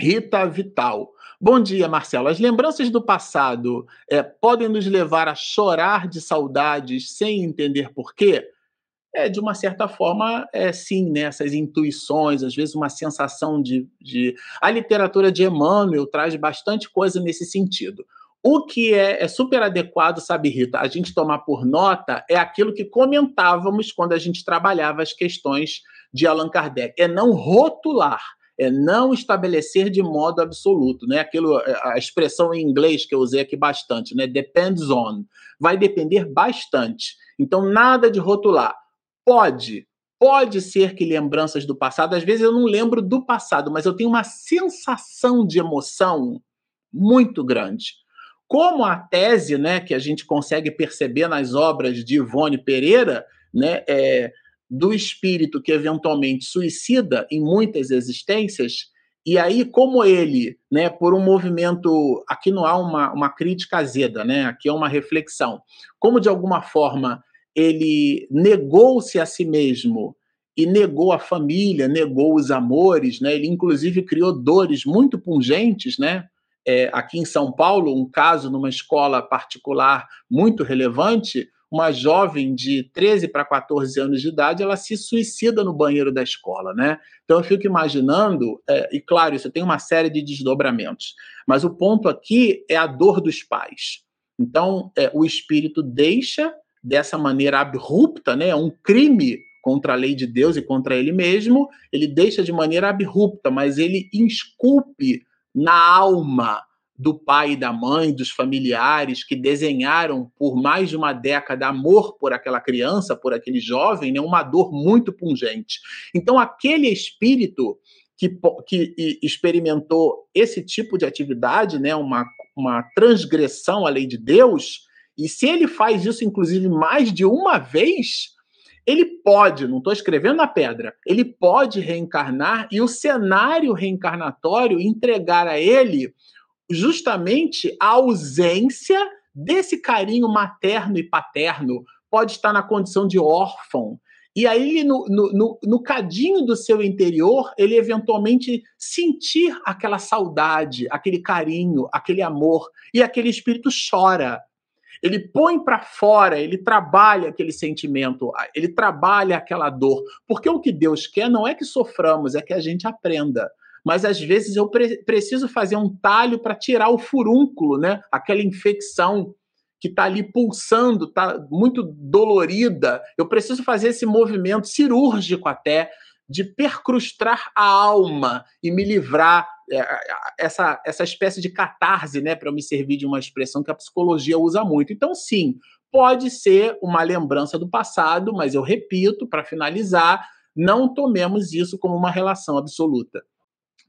Rita Vital. Bom dia, Marcelo. As lembranças do passado é, podem nos levar a chorar de saudades sem entender por quê? É, de uma certa forma, é, sim, né, essas intuições, às vezes uma sensação de, de. A literatura de Emmanuel traz bastante coisa nesse sentido. O que é, é, super adequado, sabe, Rita, a gente tomar por nota é aquilo que comentávamos quando a gente trabalhava as questões de Allan Kardec, é não rotular, é não estabelecer de modo absoluto, né? Aquilo, é, a expressão em inglês que eu usei aqui bastante, né? Depends on, vai depender bastante. Então, nada de rotular Pode, pode ser que lembranças do passado, às vezes eu não lembro do passado, mas eu tenho uma sensação de emoção muito grande. Como a tese, né, que a gente consegue perceber nas obras de Ivone Pereira, né, é, do espírito que eventualmente suicida em muitas existências, e aí, como ele, né, por um movimento, aqui não há uma, uma crítica azeda, né, aqui é uma reflexão, como de alguma forma ele negou-se a si mesmo e negou a família, negou os amores, né? Ele inclusive criou dores muito pungentes, né? É, aqui em São Paulo, um caso numa escola particular muito relevante, uma jovem de 13 para 14 anos de idade, ela se suicida no banheiro da escola, né? Então eu fico imaginando, é, e claro, isso tem uma série de desdobramentos, mas o ponto aqui é a dor dos pais. Então é, o espírito deixa dessa maneira abrupta, né? É um crime contra a lei de Deus e contra ele mesmo, ele deixa de maneira abrupta, mas ele esculpe na alma do pai e da mãe, dos familiares que desenharam por mais de uma década amor por aquela criança, por aquele jovem, né, uma dor muito pungente. Então, aquele espírito que, que experimentou esse tipo de atividade, né, uma, uma transgressão à lei de Deus, e se ele faz isso, inclusive, mais de uma vez, ele pode, não estou escrevendo na pedra, ele pode reencarnar e o cenário reencarnatório entregar a ele justamente a ausência desse carinho materno e paterno. Pode estar na condição de órfão. E aí, no, no, no, cadinho do seu interior, ele eventualmente sentir aquela saudade, aquele carinho, aquele amor, e aquele espírito chora. Ele põe para fora, ele trabalha aquele sentimento, ele trabalha aquela dor. Porque o que Deus quer não é que soframos, é que a gente aprenda mas às vezes eu pre preciso fazer um talho para tirar o furúnculo, né? Aquela infecção que está ali pulsando, está muito dolorida. Eu preciso fazer esse movimento cirúrgico até de percrustar a alma e me livrar essa, essa espécie de catarse, né, para me servir de uma expressão que a psicologia usa muito. Então, sim, pode ser uma lembrança do passado, mas eu repito, para finalizar, não tomemos isso como uma relação absoluta.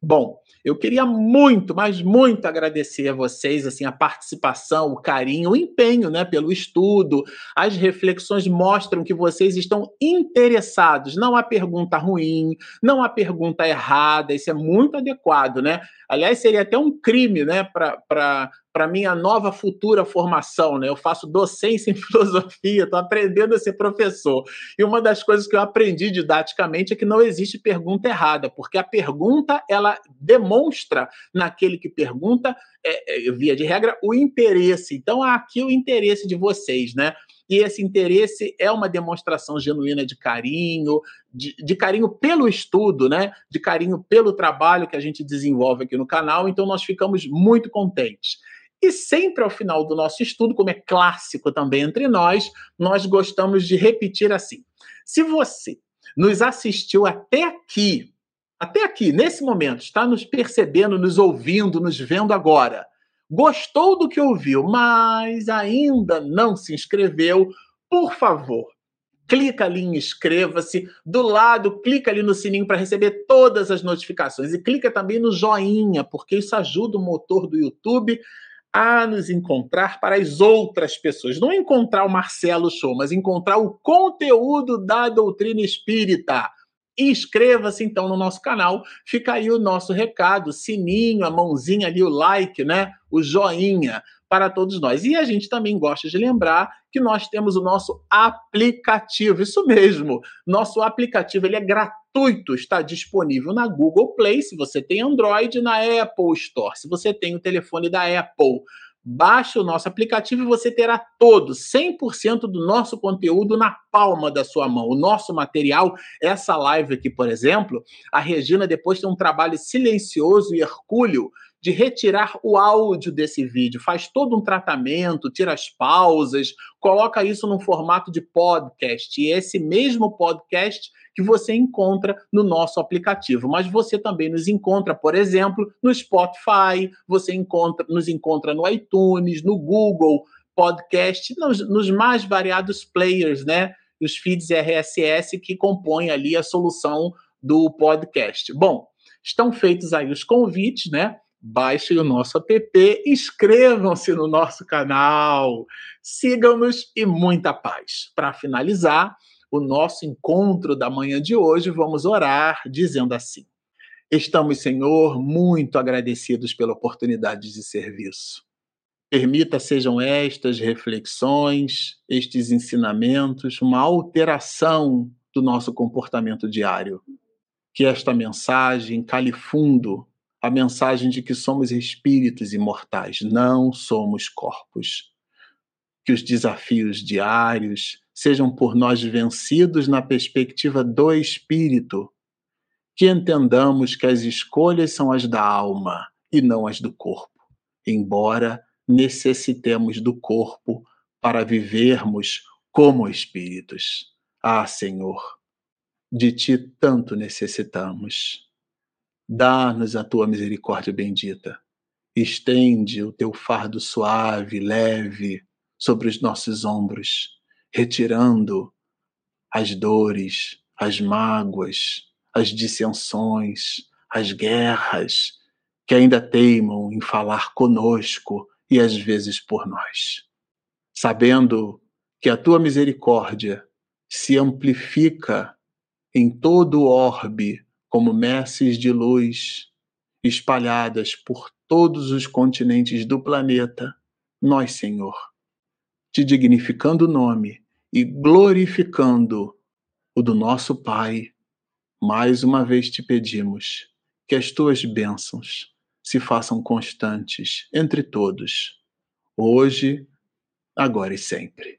Bom, eu queria muito, mas muito agradecer a vocês, assim, a participação, o carinho, o empenho, né, pelo estudo. As reflexões mostram que vocês estão interessados. Não há pergunta ruim, não há pergunta errada. Isso é muito adequado, né? Aliás, seria até um crime, né, para para minha nova futura formação, né? Eu faço docência em <laughs> filosofia, estou aprendendo a ser professor. E uma das coisas que eu aprendi didaticamente é que não existe pergunta errada, porque a pergunta ela demonstra naquele que pergunta, é, é, via de regra, o interesse. Então, aqui o interesse de vocês, né? E esse interesse é uma demonstração genuína de carinho, de, de, carinho pelo estudo, né? De carinho pelo trabalho que a gente desenvolve aqui no canal. Então, nós ficamos muito contentes. E sempre ao final do nosso estudo, como é clássico também entre nós, nós gostamos de repetir assim: se você nos assistiu até aqui, até aqui, nesse momento, está nos percebendo, nos ouvindo, nos vendo agora, gostou do que ouviu, mas ainda não se inscreveu, por favor, clica ali em inscreva-se, do lado, clica ali no sininho para receber todas as notificações e clica também no joinha, porque isso ajuda o motor do YouTube a nos encontrar para as outras pessoas. Não encontrar o Marcelo Show, mas encontrar o conteúdo da doutrina espírita. Inscreva-se então no nosso canal. Fica aí o nosso recado, sininho, a mãozinha ali, o like, né? O joinha para todos nós. E a gente também gosta de lembrar que nós temos o nosso aplicativo. Isso mesmo. Nosso aplicativo ele é gratuito, está disponível na Google Play, se você tem Android, na Apple Store, se você tem o telefone da Apple. Baixe o nosso aplicativo e você terá todo, 100% do nosso conteúdo na palma da sua mão. O nosso material, essa live aqui, por exemplo, a Regina depois tem um trabalho silencioso e hercúleo de retirar o áudio desse vídeo, faz todo um tratamento, tira as pausas, coloca isso num formato de podcast. E é esse mesmo podcast que você encontra no nosso aplicativo. Mas você também nos encontra, por exemplo, no Spotify, você encontra, nos encontra no iTunes, no Google Podcast, nos, nos mais variados players, né? Os feeds RSS que compõem ali a solução do podcast. Bom, estão feitos aí os convites, né? Baixem o nosso app, inscrevam-se no nosso canal, sigam-nos e muita paz. Para finalizar o nosso encontro da manhã de hoje, vamos orar dizendo assim: Estamos, Senhor, muito agradecidos pela oportunidade de serviço. Permita sejam estas reflexões, estes ensinamentos, uma alteração do nosso comportamento diário. Que esta mensagem cale fundo a mensagem de que somos espíritos imortais, não somos corpos. Que os desafios diários sejam por nós vencidos na perspectiva do espírito. Que entendamos que as escolhas são as da alma e não as do corpo, embora necessitemos do corpo para vivermos como espíritos. Ah, Senhor, de ti tanto necessitamos. Dá-nos a tua misericórdia bendita. Estende o teu fardo suave, leve, sobre os nossos ombros, retirando as dores, as mágoas, as dissensões, as guerras que ainda teimam em falar conosco e às vezes por nós. Sabendo que a tua misericórdia se amplifica em todo o orbe como messes de luz espalhadas por todos os continentes do planeta, nós, Senhor, te dignificando o nome e glorificando o do nosso Pai, mais uma vez te pedimos que as tuas bênçãos se façam constantes entre todos, hoje, agora e sempre.